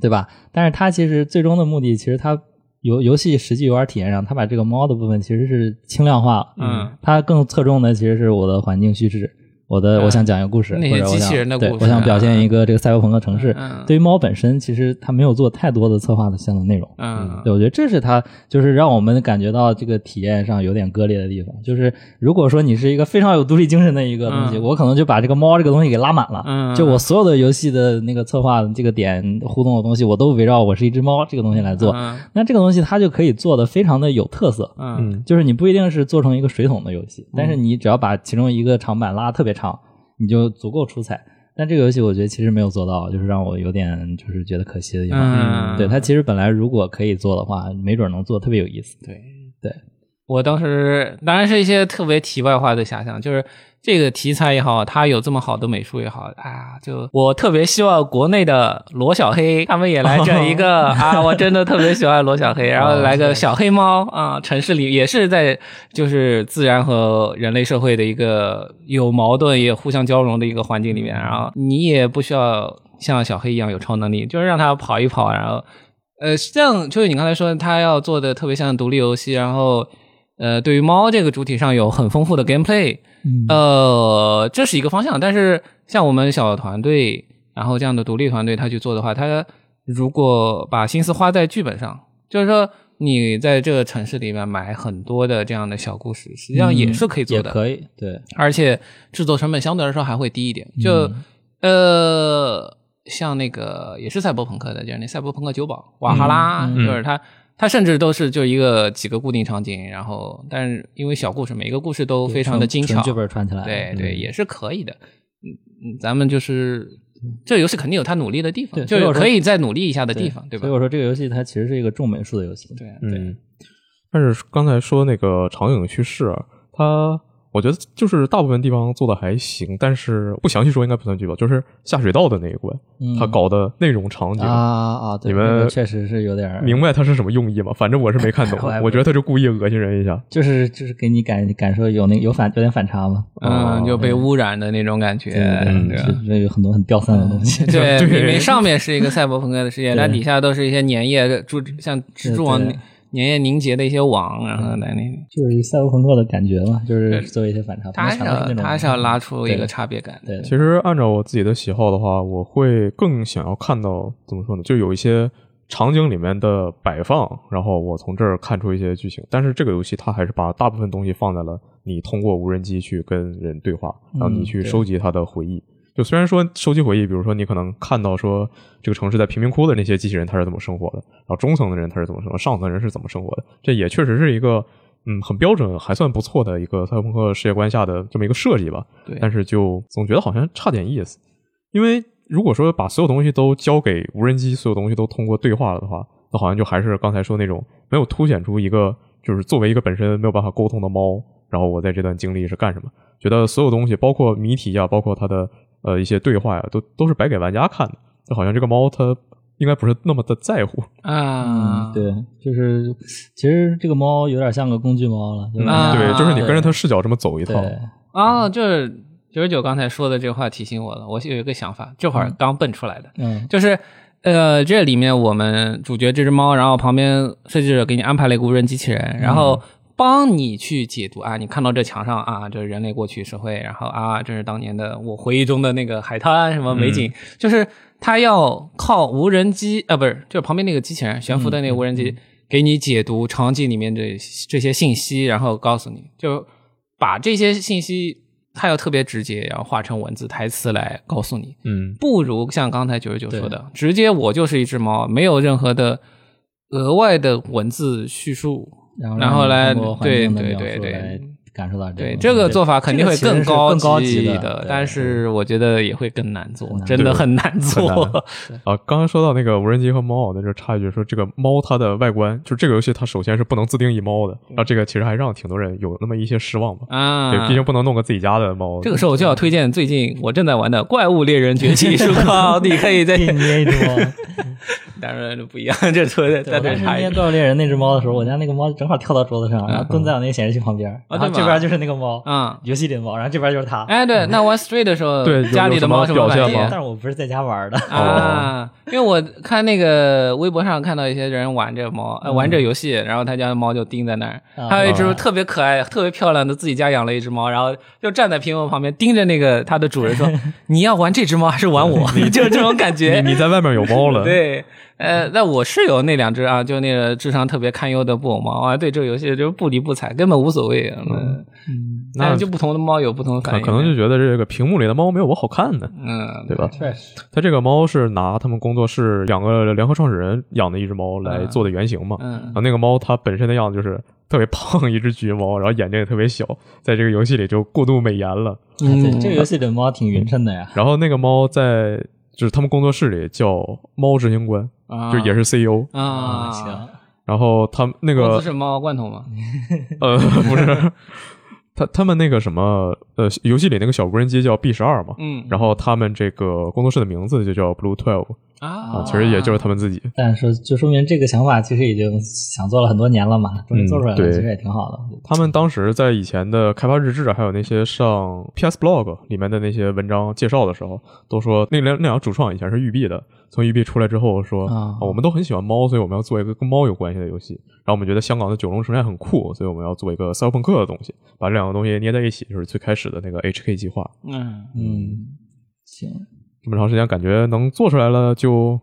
对吧？但是它其实最终的目的，其实它游游戏实际游玩体验上，它把这个猫的部分其实是轻量化了，嗯，它更侧重的其实是我的环境叙事。我的我想讲一个故事，那些机器人的故事，我想表现一个这个赛博朋克城市。对于猫本身，其实它没有做太多的策划的相关内容。嗯，对，我觉得这是它就是让我们感觉到这个体验上有点割裂的地方。就是如果说你是一个非常有独立精神的一个东西，我可能就把这个猫这个东西给拉满了。嗯，就我所有的游戏的那个策划这个点互动的东西，我都围绕我是一只猫这个东西来做。那这个东西它就可以做的非常的有特色。嗯，就是你不一定是做成一个水桶的游戏，但是你只要把其中一个长板拉特别长。你就足够出彩，但这个游戏我觉得其实没有做到，就是让我有点就是觉得可惜的地方。对它其实本来如果可以做的话，没准能做特别有意思。对对，我当时当然是一些特别题外话的遐想，就是。这个题材也好，它有这么好的美术也好，啊，就我特别希望国内的罗小黑他们也来整一个 啊，我真的特别喜欢罗小黑，然后来个小黑猫啊，城市里也是在就是自然和人类社会的一个有矛盾也互相交融的一个环境里面，然后你也不需要像小黑一样有超能力，就是让他跑一跑，然后。呃，像就是你刚才说他要做的特别像独立游戏，然后呃，对于猫这个主体上有很丰富的 gameplay，呃，这是一个方向。但是像我们小团队，然后这样的独立团队他去做的话，他如果把心思花在剧本上，就是说。你在这个城市里面买很多的这样的小故事，实际上也是可以做的，可以对，而且制作成本相对来说还会低一点。就呃，像那个也是赛博朋克的，就是那赛博朋克酒保瓦哈拉，就是它，它甚至都是就一个几个固定场景，然后但是因为小故事，每一个故事都非常的精巧，剧本串起来，对对，也是可以的。嗯嗯，咱们就是。这个游戏肯定有他努力的地方，就是可以再努力一下的地方，对吧？所以我说这个游戏它其实是一个重美术的游戏，对对。但是刚才说那个长影叙事，它。我觉得就是大部分地方做的还行，但是不详细说应该不算剧吧。就是下水道的那一关，他搞的内容场景啊啊，你们确实是有点明白他是什么用意吗？反正我是没看懂，我觉得他就故意恶心人一下，就是就是给你感感受有那有反有点反差嘛，嗯，就被污染的那种感觉，对，有很多很掉散的东西，对，明明上面是一个赛博朋克的世界，但底下都是一些粘液蛛，像蜘蛛网。粘液凝结的一些网，然后在那，就是赛博朋克的感觉嘛，就是做一些反差。他是要他是要拉出一个差别感。对，其实按照我自己的喜好的话，我会更想要看到怎么说呢？就有一些场景里面的摆放，然后我从这儿看出一些剧情。但是这个游戏它还是把大部分东西放在了你通过无人机去跟人对话，然后你去收集他的回忆。就虽然说收集回忆，比如说你可能看到说这个城市在贫民窟的那些机器人他是怎么生活的，然后中层的人他是怎么生活，上层人是怎么生活的，这也确实是一个嗯很标准还算不错的一个赛博朋克世界观下的这么一个设计吧。对。但是就总觉得好像差点意思，因为如果说把所有东西都交给无人机，所有东西都通过对话了的话，那好像就还是刚才说那种没有凸显出一个就是作为一个本身没有办法沟通的猫，然后我在这段经历是干什么？觉得所有东西包括谜题啊，包括它的。呃，一些对话呀，都都是摆给玩家看的，就好像这个猫它应该不是那么的在乎啊。对，就是其实这个猫有点像个工具猫了，对吧？对，就是你跟着它视角这么走一套。啊，就是九十九刚才说的这个话提醒我了，我有一个想法，这会儿刚蹦出来的，嗯，就是呃，这里面我们主角这只猫，然后旁边设计者给你安排了一个无人机器人，然后。帮你去解读啊！你看到这墙上啊，这是人类过去社会，然后啊，这是当年的我回忆中的那个海滩什么美景，就是他要靠无人机啊，不是，就是旁边那个机器人悬浮的那个无人机，给你解读场景里面的这些信息，然后告诉你就把这些信息，他要特别直接，然后化成文字台词来告诉你。嗯，不如像刚才九十九说的，直接我就是一只猫，没有任何的额外的文字叙述。然后来，对对对对，感受到这对这个做法肯定会更高更高级的，但是我觉得也会更难做，真的很难做。啊，刚刚说到那个无人机和猫，在这插一句说，这个猫它的外观，就是这个游戏它首先是不能自定义猫的，啊，这个其实还让挺多人有那么一些失望吧。啊，对，毕竟不能弄个自己家的猫。这个时候我就要推荐最近我正在玩的《怪物猎人崛起》是吧，你可以再捏一只猫。当然不一样，这特在在当时捏怪物猎人那只猫的时候，我家那个猫正好跳到桌子上，然后蹲在我那个显示器旁边，然后这边就是那个猫，嗯，游戏里的猫，然后这边就是它。哎，对，那玩 Street 的时候，对家里的猫什么表现吗？但是我不是在家玩的啊，因为我看那个微博上看到一些人玩这个猫，玩这游戏，然后他家的猫就盯在那儿，还有一只特别可爱、特别漂亮的自己家养了一只猫，然后就站在屏幕旁边盯着那个它的主人说：“你要玩这只猫还是玩我？” 就是这种感觉。你在外面有猫了，对。呃，那我室友那两只啊，就那个智商特别堪忧的布偶猫啊，对这个游戏就是不理不睬，根本无所谓。嗯，那就不同的猫有不同的反应，可能就觉得这个屏幕里的猫没有我好看呢。嗯，对吧？确实，他这个猫是拿他们工作室两个联合创始人养的一只猫来做的原型嘛。嗯，然后那个猫它本身的样子就是特别胖一只橘猫，然后眼睛也特别小，在这个游戏里就过度美颜了。嗯，这个游戏的猫挺匀称的呀。然后那个猫在就是他们工作室里叫猫执行官。就也是 CEO 啊，行。然后他那个是猫罐头吗？呃，不是，他他们那个什么呃，游戏里那个小无人机叫 B 十二嘛。嗯。然后他们这个工作室的名字就叫 Blue Twelve，啊，其实也就是他们自己。但是就说明这个想法其实已经想做了很多年了嘛，终于做出来了，其实也挺好的。他们当时在以前的开发日志，还有那些上 PS Blog 里面的那些文章介绍的时候，都说那两那两个主创以前是育碧的，从育碧出来之后说啊，我们都很喜欢猫，所以我们要做一个跟猫有关系的游戏。然后我们觉得香港的九龙城寨很酷，所以我们要做一个赛博朋克的东西，把这两个东西捏在一起，就是最开始的那个 HK 计划。嗯嗯，行。这么长时间，感觉能做出来了就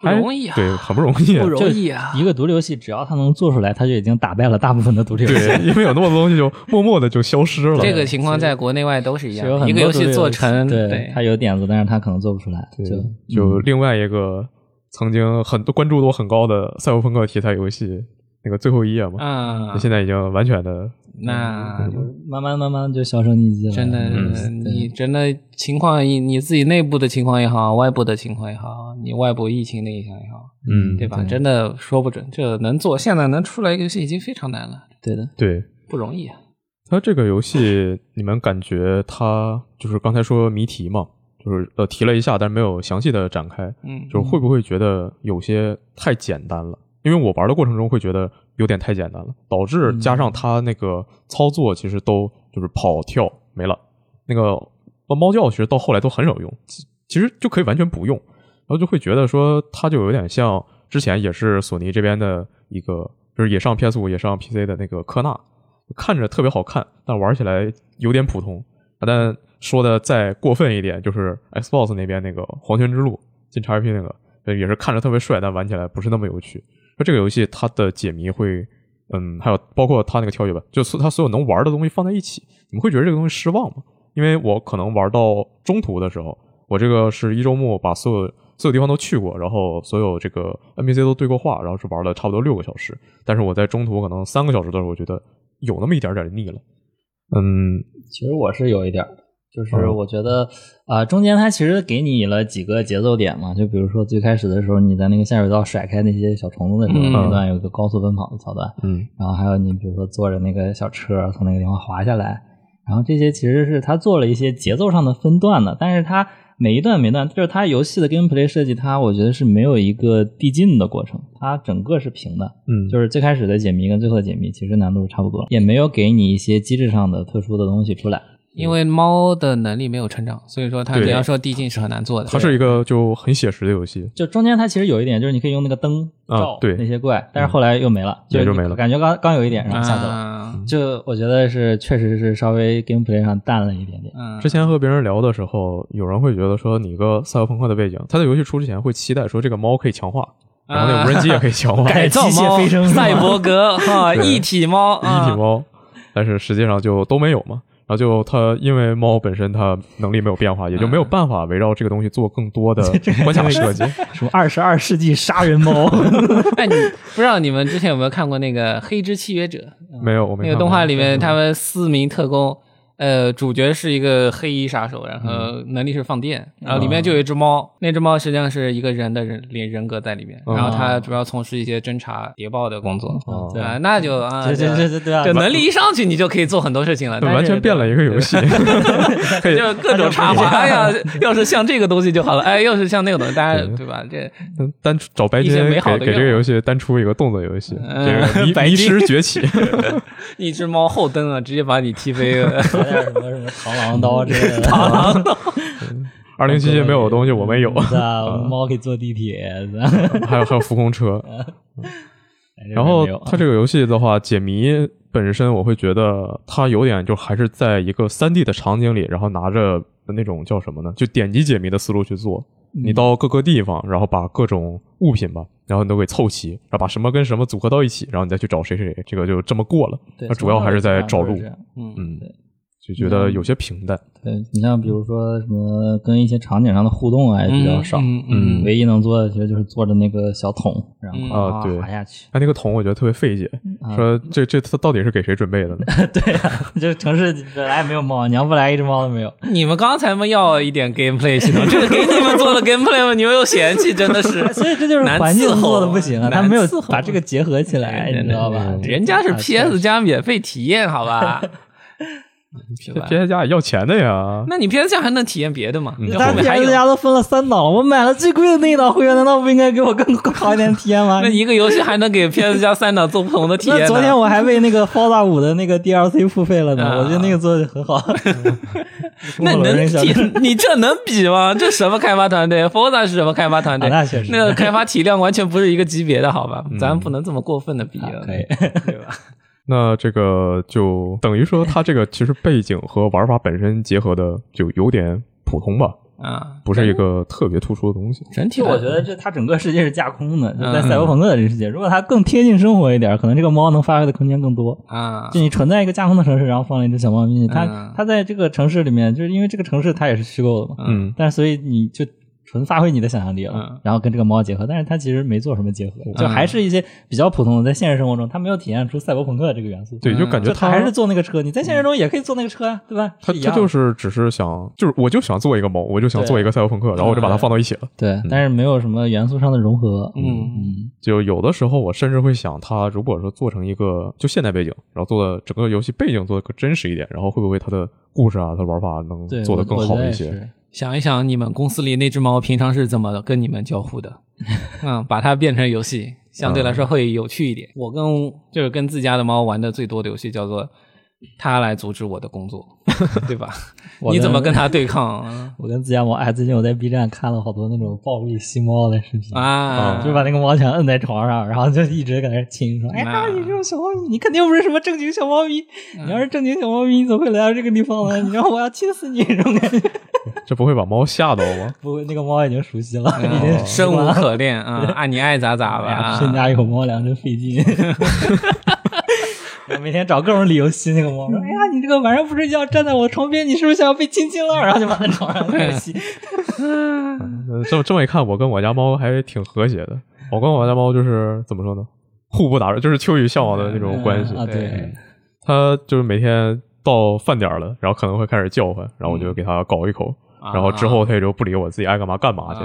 不容易啊！对，很不容易，不容易啊！一个独立游戏，只要它能做出来，它就已经打败了大部分的独立游戏。对，因为有那么多东西就默默的就消失了。这个情况在国内外都是一样，一个游戏做成，对，它有点子，但是它可能做不出来。就就另外一个曾经很多关注度很高的赛博朋克题材游戏，那个最后一页嘛，嗯，现在已经完全的。那慢慢慢慢就销声匿迹了。真的，你真的情况，你你自己内部的情况也好，外部的情况也好，你外部疫情的影响也好，嗯，对吧？真的说不准，这能做，现在能出来一个游戏已经非常难了。对的，对，不容易啊。它这个游戏，你们感觉它就是刚才说谜题嘛，就是呃提了一下，但是没有详细的展开。嗯，就是会不会觉得有些太简单了？因为我玩的过程中会觉得有点太简单了，导致加上它那个操作其实都就是跑跳没了，那个猫叫其实到后来都很少用，其实就可以完全不用，然后就会觉得说它就有点像之前也是索尼这边的一个，就是也上 PS 五也上 PC 的那个科纳，看着特别好看，但玩起来有点普通。但说的再过分一点，就是 Xbox 那边那个黄泉之路进 XGP 那个，也是看着特别帅，但玩起来不是那么有趣。那这个游戏它的解谜会，嗯，还有包括它那个跳跃吧，就是它所有能玩的东西放在一起，你们会觉得这个东西失望吗？因为我可能玩到中途的时候，我这个是一周末把所有所有地方都去过，然后所有这个 NPC 都对过话，然后是玩了差不多六个小时。但是我在中途可能三个小时的时候，我觉得有那么一点点腻了。嗯，其实我是有一点。就是我觉得啊，中间它其实给你了几个节奏点嘛，就比如说最开始的时候，你在那个下水道甩开那些小虫子的时候，那段有个高速奔跑的桥段，嗯，然后还有你比如说坐着那个小车从那个地方滑下来，然后这些其实是它做了一些节奏上的分段的，但是它每一段每段就是它游戏的 gameplay 设计，它我觉得是没有一个递进的过程，它整个是平的，嗯，就是最开始的解谜跟最后的解谜其实难度是差不多，也没有给你一些机制上的特殊的东西出来。因为猫的能力没有成长，所以说它你要说递进是很难做的。它是一个就很写实的游戏。就中间它其实有一点，就是你可以用那个灯照对那些怪，但是后来又没了，就就没了。感觉刚刚有一点，然后下走了。就我觉得是确实是稍微 gameplay 上淡了一点点。嗯。之前和别人聊的时候，有人会觉得说，你个赛博朋克的背景，他在游戏出之前会期待说这个猫可以强化，然后那无人机也可以强化，改造猫、赛博格哈一体猫、一体猫，但是实际上就都没有嘛。然后就它，因为猫本身它能力没有变化，也就没有办法围绕这个东西做更多的 关卡设计。什么二十二世纪杀人猫？哎，你不知道你们之前有没有看过那个《黑之契约者》？没有，我没。那个动画里面，他们四名特工。呃，主角是一个黑衣杀手，然后能力是放电，然后里面就有一只猫，那只猫实际上是一个人的人人人格在里面，然后他主要从事一些侦查谍报的工作，啊，那就啊，对对对对啊，就能力一上去，你就可以做很多事情了，完全变了一个游戏，就各种插画，哎呀，要是像这个东西就好了，哎，要是像那个东西，大家对吧？这单找白金给给这个游戏单出一个动作游戏，这个迷失崛起，一只猫后蹬啊，直接把你踢飞了。什么什么螳螂刀之类的，螳螂刀。二零七七没有的东西 我们有，猫可以坐地铁，还有还有浮空车。然后它这个游戏的话，解谜本身我会觉得它有点就还是在一个三 D 的场景里，然后拿着那种叫什么呢？就点击解谜的思路去做。你到各个地方，然后把各种物品吧，然后你都给凑齐，然后把什么跟什么组合到一起，然后你再去找谁谁谁，这个就这么过了。那主要还是在找路。嗯嗯。就觉得有些平淡。对你像比如说什么跟一些场景上的互动啊也比较少，嗯，唯一能做的其实就是坐着那个小桶，然后啊对滑下去。他那个桶我觉得特别费解，说这这他到底是给谁准备的呢？对呀，就城市本来也没有猫，你要不来一只猫都没有。你们刚才嘛要一点 gameplay 系统，这个给你们做的 gameplay 吗？你们又嫌弃，真的是，所以这就是环境做的不行啊，他没有把这个结合起来，你知道吧？人家是 PS 加免费体验，好吧？PS 加也要钱的呀。那你 PS 加还能体验别的吗？但 PS 加都分了三档，我买了最贵的那一档会员，难道不应该给我更好一点体验吗？那一个游戏还能给 PS 加三档做不同的体验？昨天我还为那个《Forza 五》的那个 DLC 付费了呢，我觉得那个做的很好。那能比？你这能比吗？这什么开发团队？Forza 是什么开发团队？那确实，那个开发体量完全不是一个级别的，好吧？咱不能这么过分的比，可以，对吧？那这个就等于说，它这个其实背景和玩法本身结合的就有点普通吧？啊，不是一个特别突出的东西。整体我觉得这它整个世界是架空的，就在赛博朋克的这个世界。如果它更贴近生活一点，可能这个猫能发挥的空间更多啊。就你存在一个架空的城市，然后放了一只小猫咪，它它在这个城市里面，就是因为这个城市它也是虚构的嘛，嗯，但所以你就。纯发挥你的想象力了，然后跟这个猫结合，但是它其实没做什么结合，就还是一些比较普通的，在现实生活中它没有体现出赛博朋克这个元素。对，就感觉它还是坐那个车，你在现实中也可以坐那个车呀，对吧？它它就是只是想，就是我就想做一个猫，我就想做一个赛博朋克，然后我就把它放到一起了。对，但是没有什么元素上的融合。嗯嗯，就有的时候我甚至会想，它如果说做成一个就现代背景，然后做的整个游戏背景做的更真实一点，然后会不会它的故事啊，它玩法能做的更好一些？想一想，你们公司里那只猫平常是怎么跟你们交互的？嗯，把它变成游戏，相对来说会有趣一点。我跟就是跟自家的猫玩的最多的游戏叫做。它来阻止我的工作，对吧？你怎么跟他对抗？我跟自家猫，哎，最近我在 B 站看了好多那种暴力吸猫的视频啊，就把那个猫全摁在床上，然后就一直搁那亲，说：“哎呀，你这种小猫咪，你肯定不是什么正经小猫咪。你要是正经小猫咪，你怎么会来到这个地方呢？你让我要亲死你，这种感觉。这不会把猫吓到吗？不会，那个猫已经熟悉了，已经生无可恋啊，爱你爱咋咋吧。身家有猫粮真费劲。我每天找各种理由吸那个猫，说：“哎呀，你这个晚上不睡觉，站在我床边，你是不是想要被亲亲了？”然后就把它床上开始吸。这么这么一看，我跟我家猫还挺和谐的。我跟我家猫就是怎么说呢？互不打扰，就是秋雨向往的那种关系啊。对，它就是每天到饭点了，然后可能会开始叫唤，然后我就给它搞一口，然后之后他也就不理我，自己爱干嘛干嘛去。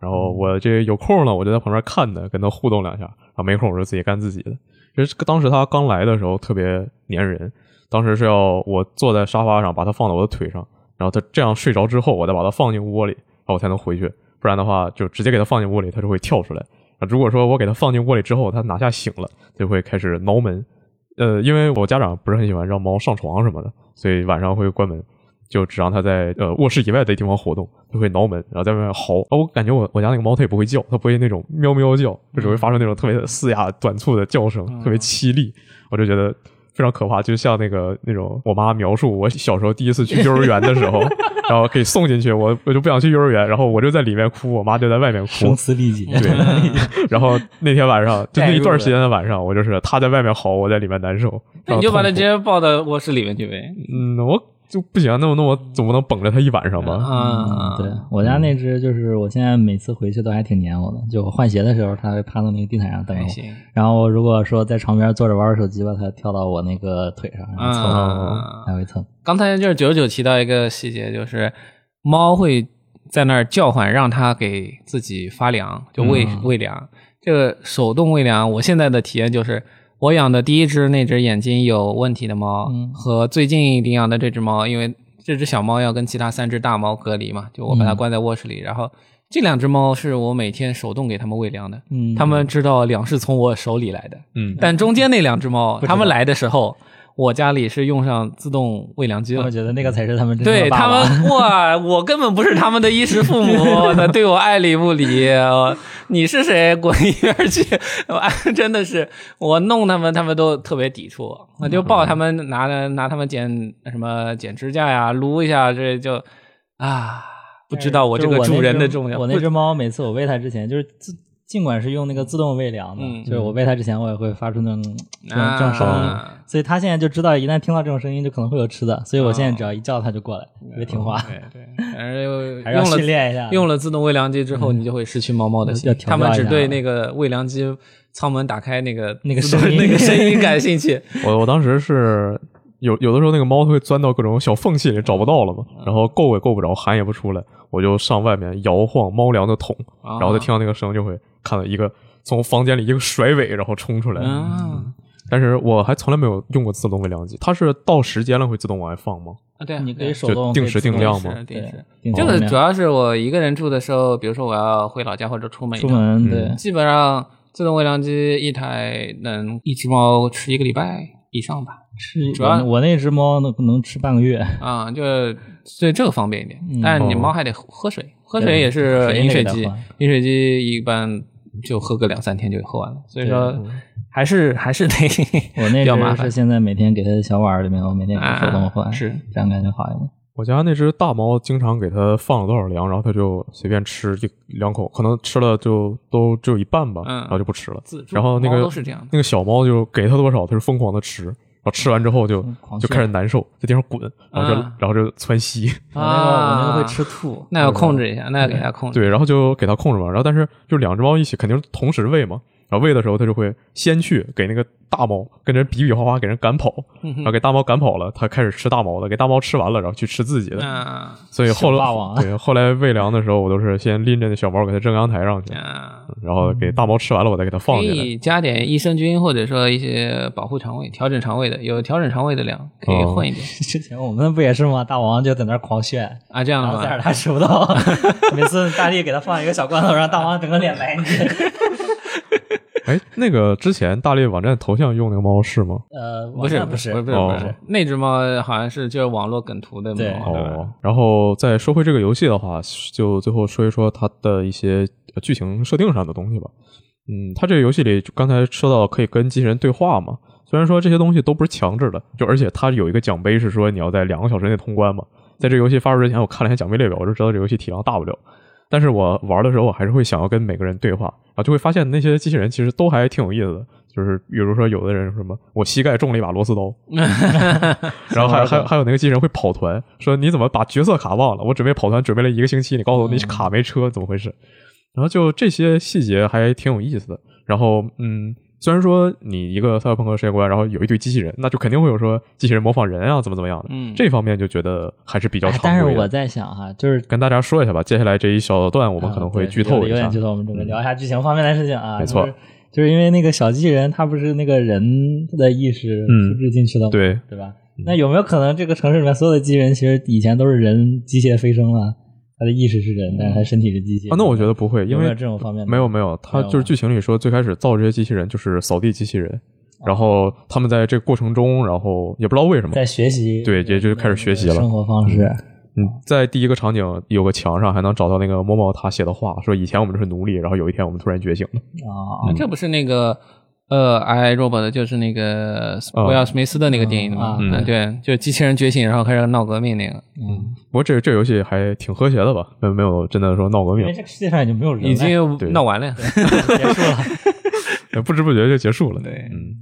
然后我这有空呢，我就在旁边看他，跟他互动两下；然后没空我就自己干自己的。其实当时他刚来的时候特别粘人，当时是要我坐在沙发上，把它放到我的腿上，然后他这样睡着之后，我再把它放进窝里，然后我才能回去，不然的话就直接给它放进窝里，它就会跳出来。啊，如果说我给它放进窝里之后，它哪下醒了，就会开始挠门。呃，因为我家长不是很喜欢让猫上床什么的，所以晚上会关门。就只让它在呃卧室以外的地方活动，就会挠门，然后在外面嚎。啊，我感觉我我家那个猫它也不会叫，它不会那种喵喵叫，就只会发出那种特别嘶哑短促的叫声，特别凄厉。我就觉得非常可怕，就像那个那种我妈描述我小时候第一次去幼儿园的时候，然后可以送进去，我我就不想去幼儿园，然后我就在里面哭，我妈就在外面哭，声嘶力竭。对，然后那天晚上就那一段时间的晚上，我就是它在外面嚎，我在里面难受。那你就把它直接抱到卧室里面去呗。嗯，我。就不行，那我那我总不能绷着它一晚上吧？啊，对我家那只就是我现在每次回去都还挺黏我的，就我换鞋的时候，它会趴到那个地毯上等我。然后如果说在床边坐着玩手机吧，它跳到我那个腿上，然后蹭啊，还会蹭。刚才就是九十九提到一个细节，就是猫会在那儿叫唤，让它给自己发粮，就喂喂粮。这个手动喂粮，我现在的体验就是。我养的第一只那只眼睛有问题的猫，和最近领养的这只猫，因为这只小猫要跟其他三只大猫隔离嘛，就我把它关在卧室里。然后这两只猫是我每天手动给它们喂粮的，它们知道粮是从我手里来的。嗯，但中间那两只猫，它们来的时候。我家里是用上自动喂粮机了，我觉得那个才是他们真对他们哇，我根本不是他们的衣食父母，他对我爱理不理。你是谁？滚一边去！真的是我弄他们，他们都特别抵触。我就抱他们，拿拿他们剪什么剪指甲呀，撸一下，这就啊，不知道我这个主人的重要。我那只猫每次我喂它之前就是自。尽管是用那个自动喂粮的，就是我喂它之前，我也会发出那种这种这种声音，所以它现在就知道，一旦听到这种声音，就可能会有吃的。所以我现在只要一叫它就过来，特别听话。对对，还是还是要训练一下。用了自动喂粮机之后，你就会失去猫猫的心。他们只对那个喂粮机舱门打开那个那个声音 那个声音感兴趣。我我当时是有有的时候那个猫它会钻到各种小缝隙里找不到了嘛，然后够也够不着，喊也不出来，我就上外面摇晃猫粮的桶，然后再听到那个声就会看到一个。从房间里一个甩尾，然后冲出来。但是我还从来没有用过自动喂粮机，它是到时间了会自动往外放吗？啊，对，你可以手动定时定量吗？定时。这个主要是我一个人住的时候，比如说我要回老家或者出门，出门对，基本上自动喂粮机一台能一只猫吃一个礼拜以上吧。吃主要我那只猫能能吃半个月啊，就所以这个方便一点。但是你猫还得喝水，喝水也是饮水机，饮水机一般就喝个两三天就喝完了。所以说。还是还是得，我那只是现在每天给它小碗里面，我每天给它手动换，是这样感觉好一点。我家那只大猫经常给它放了多少粮，然后它就随便吃一两口，可能吃了就都只有一半吧，然后就不吃了。然后那个那个小猫就给它多少，它是疯狂的吃，然后吃完之后就就开始难受，在地上滚，然后就然后就窜稀。我 那个我那个会吃吐，那要控制一下，那要给它控制。对，然后就给它控制嘛，然后但是就两只猫一起，肯定同时喂嘛。然后喂的时候，它就会先去给那个大猫跟人比比划划，给人赶跑，然后给大猫赶跑了，它开始吃大猫的，给大猫吃完了，然后去吃自己的。所以后来对后来喂粮的时候，我都是先拎着那小猫给它扔阳台上去，然后给大猫吃完了，我再给它放进来。可以加点益生菌或者说一些保护肠胃、调整肠胃的，有调整肠胃的粮可以混一点。之前我们不也是吗？大王就在那狂炫啊，这样的吗？但是他吃不到，每次大力给他放一个小罐头，让大王整个脸白。哎，那个之前大力网站头像用那个猫是吗？呃，不是，不是，不是，不是，那只猫好像是就是网络梗图的猫。对，哦。然后再说回这个游戏的话，就最后说一说它的一些剧情设定上的东西吧。嗯，它这个游戏里刚才说到可以跟机器人对话嘛，虽然说这些东西都不是强制的，就而且它有一个奖杯是说你要在两个小时内通关嘛。在这游戏发售之前，我看了一下奖杯列表，我就知道这游戏体量大不了。但是我玩的时候，我还是会想要跟每个人对话，然后就会发现那些机器人其实都还挺有意思的。就是比如说，有的人什么，我膝盖中了一把螺丝刀，然后还还还有那个机器人会跑团，说你怎么把角色卡忘了？我准备跑团准备了一个星期，你告诉我你卡没车，怎么回事？然后就这些细节还挺有意思的。然后嗯。虽然说你一个赛博朋克世界观，然后有一堆机器人，那就肯定会有说机器人模仿人啊，怎么怎么样的。嗯，这方面就觉得还是比较常规。但是我在想哈，就是跟大家说一下吧，接下来这一小段我们可能会剧透一下。有点剧透，我们准备聊一下剧情方面的事情啊。没错，就是因为那个小机器人，它不是那个人的意识复制进去的吗？对，对吧？那有没有可能这个城市里面所有的机器人其实以前都是人机械飞升了？他的意识是人，但是他身体是机械。啊，那我觉得不会，因为这种方面没有没有，他就是剧情里说最开始造这些机器人就是扫地机器人，然后他们在这个过程中，然后也不知道为什么在学习，对，也就开始学习了生活方式。嗯，在第一个场景有个墙上还能找到那个某某他写的话，说以前我们就是奴隶，然后有一天我们突然觉醒了。啊，这不是那个。呃，I Robot 就是那个威尔史密斯的那个电影嘛，嗯，对，就机器人觉醒，然后开始闹革命那个。嗯，不过这这游戏还挺和谐的吧？没没有真的说闹革命。因为这个世界上已经没有人，已经闹完了，结束了，不知不觉就结束了。对，嗯。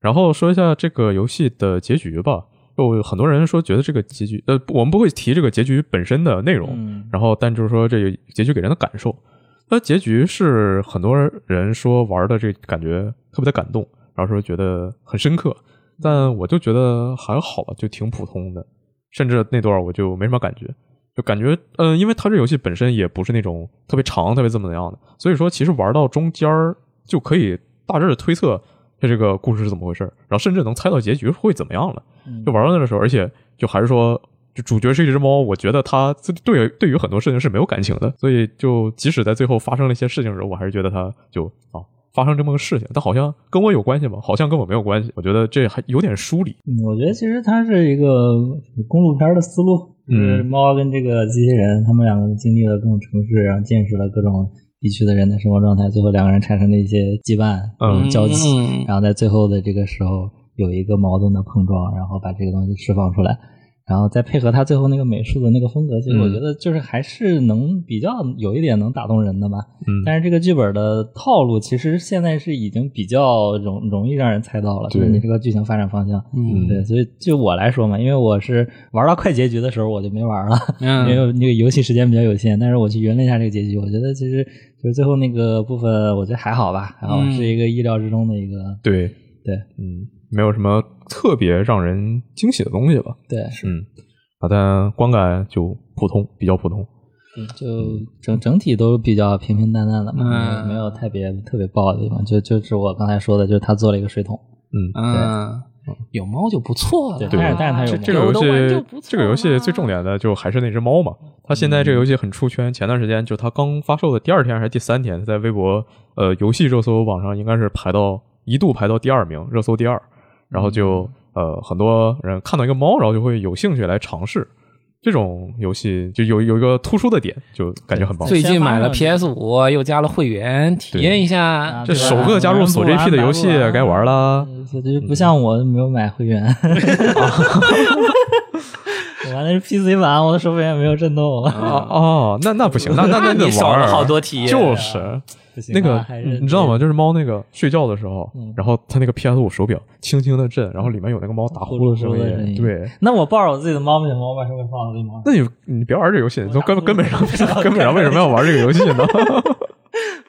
然后说一下这个游戏的结局吧。就很多人说觉得这个结局，呃，我们不会提这个结局本身的内容，然后但就是说这个结局给人的感受。那结局是很多人说玩的这感觉特别的感动，然后说觉得很深刻，但我就觉得还好吧，就挺普通的，甚至那段我就没什么感觉，就感觉嗯，因为它这游戏本身也不是那种特别长、特别怎么怎样的，所以说其实玩到中间就可以大致的推测它这个故事是怎么回事，然后甚至能猜到结局会怎么样了。就玩到那个时候，而且就还是说。就主角是一只猫，我觉得它对对于很多事情是没有感情的，所以就即使在最后发生了一些事情的时候，我还是觉得它就啊发生这么个事情，但好像跟我有关系吗？好像跟我没有关系。我觉得这还有点疏离。嗯，我觉得其实它是一个公路片的思路，就是猫跟这个机器人，他们两个经历了各种城市，然后见识了各种地区的人的生活状态，最后两个人产生了一些羁绊、嗯交集，然后在最后的这个时候有一个矛盾的碰撞，然后把这个东西释放出来。然后再配合他最后那个美术的那个风格，其实我觉得就是还是能比较有一点能打动人的吧。嗯。但是这个剧本的套路其实现在是已经比较容容易让人猜到了，就是你这个剧情发展方向。嗯。对，所以就我来说嘛，因为我是玩到快结局的时候我就没玩了，因为那个游戏时间比较有限。但是我去云了一下这个结局，我觉得其实就是最后那个部分，我觉得还好吧，然后是一个意料之中的一个。对对，嗯。没有什么特别让人惊喜的东西吧？对，嗯，啊，但观感就普通，比较普通，就整整体都比较平平淡淡的嘛，没有特别特别爆的地方。就就是我刚才说的，就是他做了一个水桶，嗯，有猫就不错了。对，但是但是它有这个游戏，这个游戏最重点的就还是那只猫嘛。它现在这个游戏很出圈，前段时间就它刚发售的第二天还是第三天，在微博呃游戏热搜榜上应该是排到一度排到第二名，热搜第二。然后就呃很多人看到一个猫，然后就会有兴趣来尝试。这种游戏就有有一个突出的点，就感觉很棒。最近买了 PS 五，又加了会员，体验一下。这首个加入锁 GP 的游戏该玩了。这不像我没有买会员。我玩的是 PC 版，我的手柄也没有震动。哦 哦，那那不行，那那那 得玩。好多体验。就是。那个你知道吗？就是猫那个睡觉的时候，然后它那个 PS 五手表轻轻的震，然后里面有那个猫打呼噜的声音。对，那我抱着我自己的猫，那猫为什么会放到这猫？那你你别玩这游戏，从根根本上根本上 为什么要玩这个游戏呢？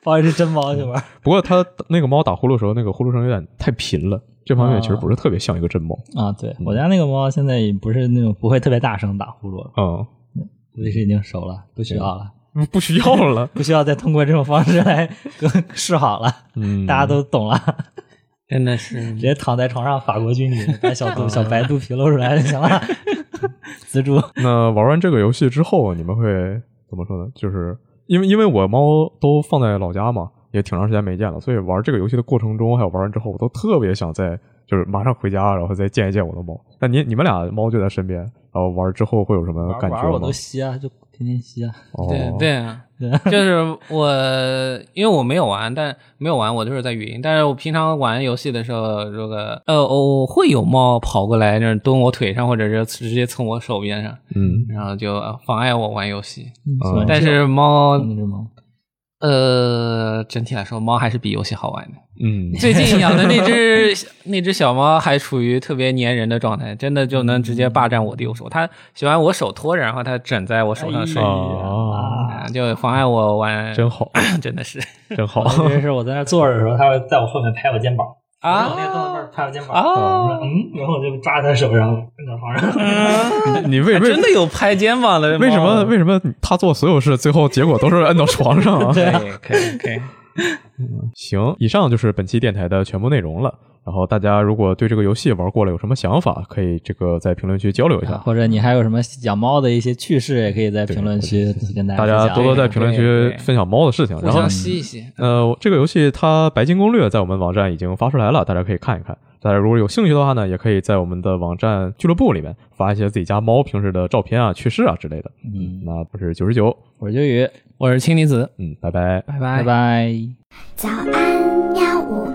抱一只真猫去玩。不过它那个猫打呼噜的时候，那个呼噜声有点太频了，这方面其实不是特别像一个真猫啊。对我家那个猫现在也不是那种不会特别大声打呼噜了。嗯，估计是已经熟了，不需要了。不需要了，不需要再通过这种方式来示好了。嗯，大家都懂了，真的是直接躺在床上，法国军旅，把小肚、小白肚皮露出来就行了。自助。那玩完这个游戏之后，你们会怎么说呢？就是因为因为我猫都放在老家嘛，也挺长时间没见了，所以玩这个游戏的过程中，还有玩完之后，我都特别想再就是马上回家，然后再见一见我的猫。那你你们俩猫就在身边，然后玩之后会有什么感觉吗？我都吸啊，就。天天吸啊！对对啊，就是我，因为我没有玩，但没有玩，我就是在语音。但是我平常玩游戏的时候，这个呃，我会有猫跑过来，那蹲我腿上，或者是直接蹭我手边上，嗯，然后就妨碍我玩游戏。但是猫，那只猫。呃，整体来说，猫还是比游戏好玩的。嗯，最近养的那只 那只小猫还处于特别粘人的状态，真的就能直接霸占我的右手。它喜欢我手托着，然后它枕在我手上睡，就妨碍我玩。真好，真的是真好。特别是我在那坐着的时候，它会在我后面拍我肩膀。啊！我那个拍我肩膀，我说嗯，然后我就抓在手上，跟在床上。你为为真的有拍肩膀的？为什么？为什么他做所有事最后结果都是摁到床上啊？可以，可以，可 以。行，以上就是本期电台的全部内容了。然后大家如果对这个游戏玩过了有什么想法，可以这个在评论区交流一下，或者你还有什么养猫的一些趣事，也可以在评论区跟大家大家多多在评论区分享猫的事情，然后吸一吸。呃，这个游戏它白金攻略在我们网站已经发出来了，大家可以看一看。大家如果有兴趣的话呢，也可以在我们的网站俱乐部里面发一些自己家猫平时的照片啊、趣事啊之类的。嗯，那不是九十九，我是九宇，我是氢离子。嗯，拜拜，拜拜，拜拜。早安，喵！午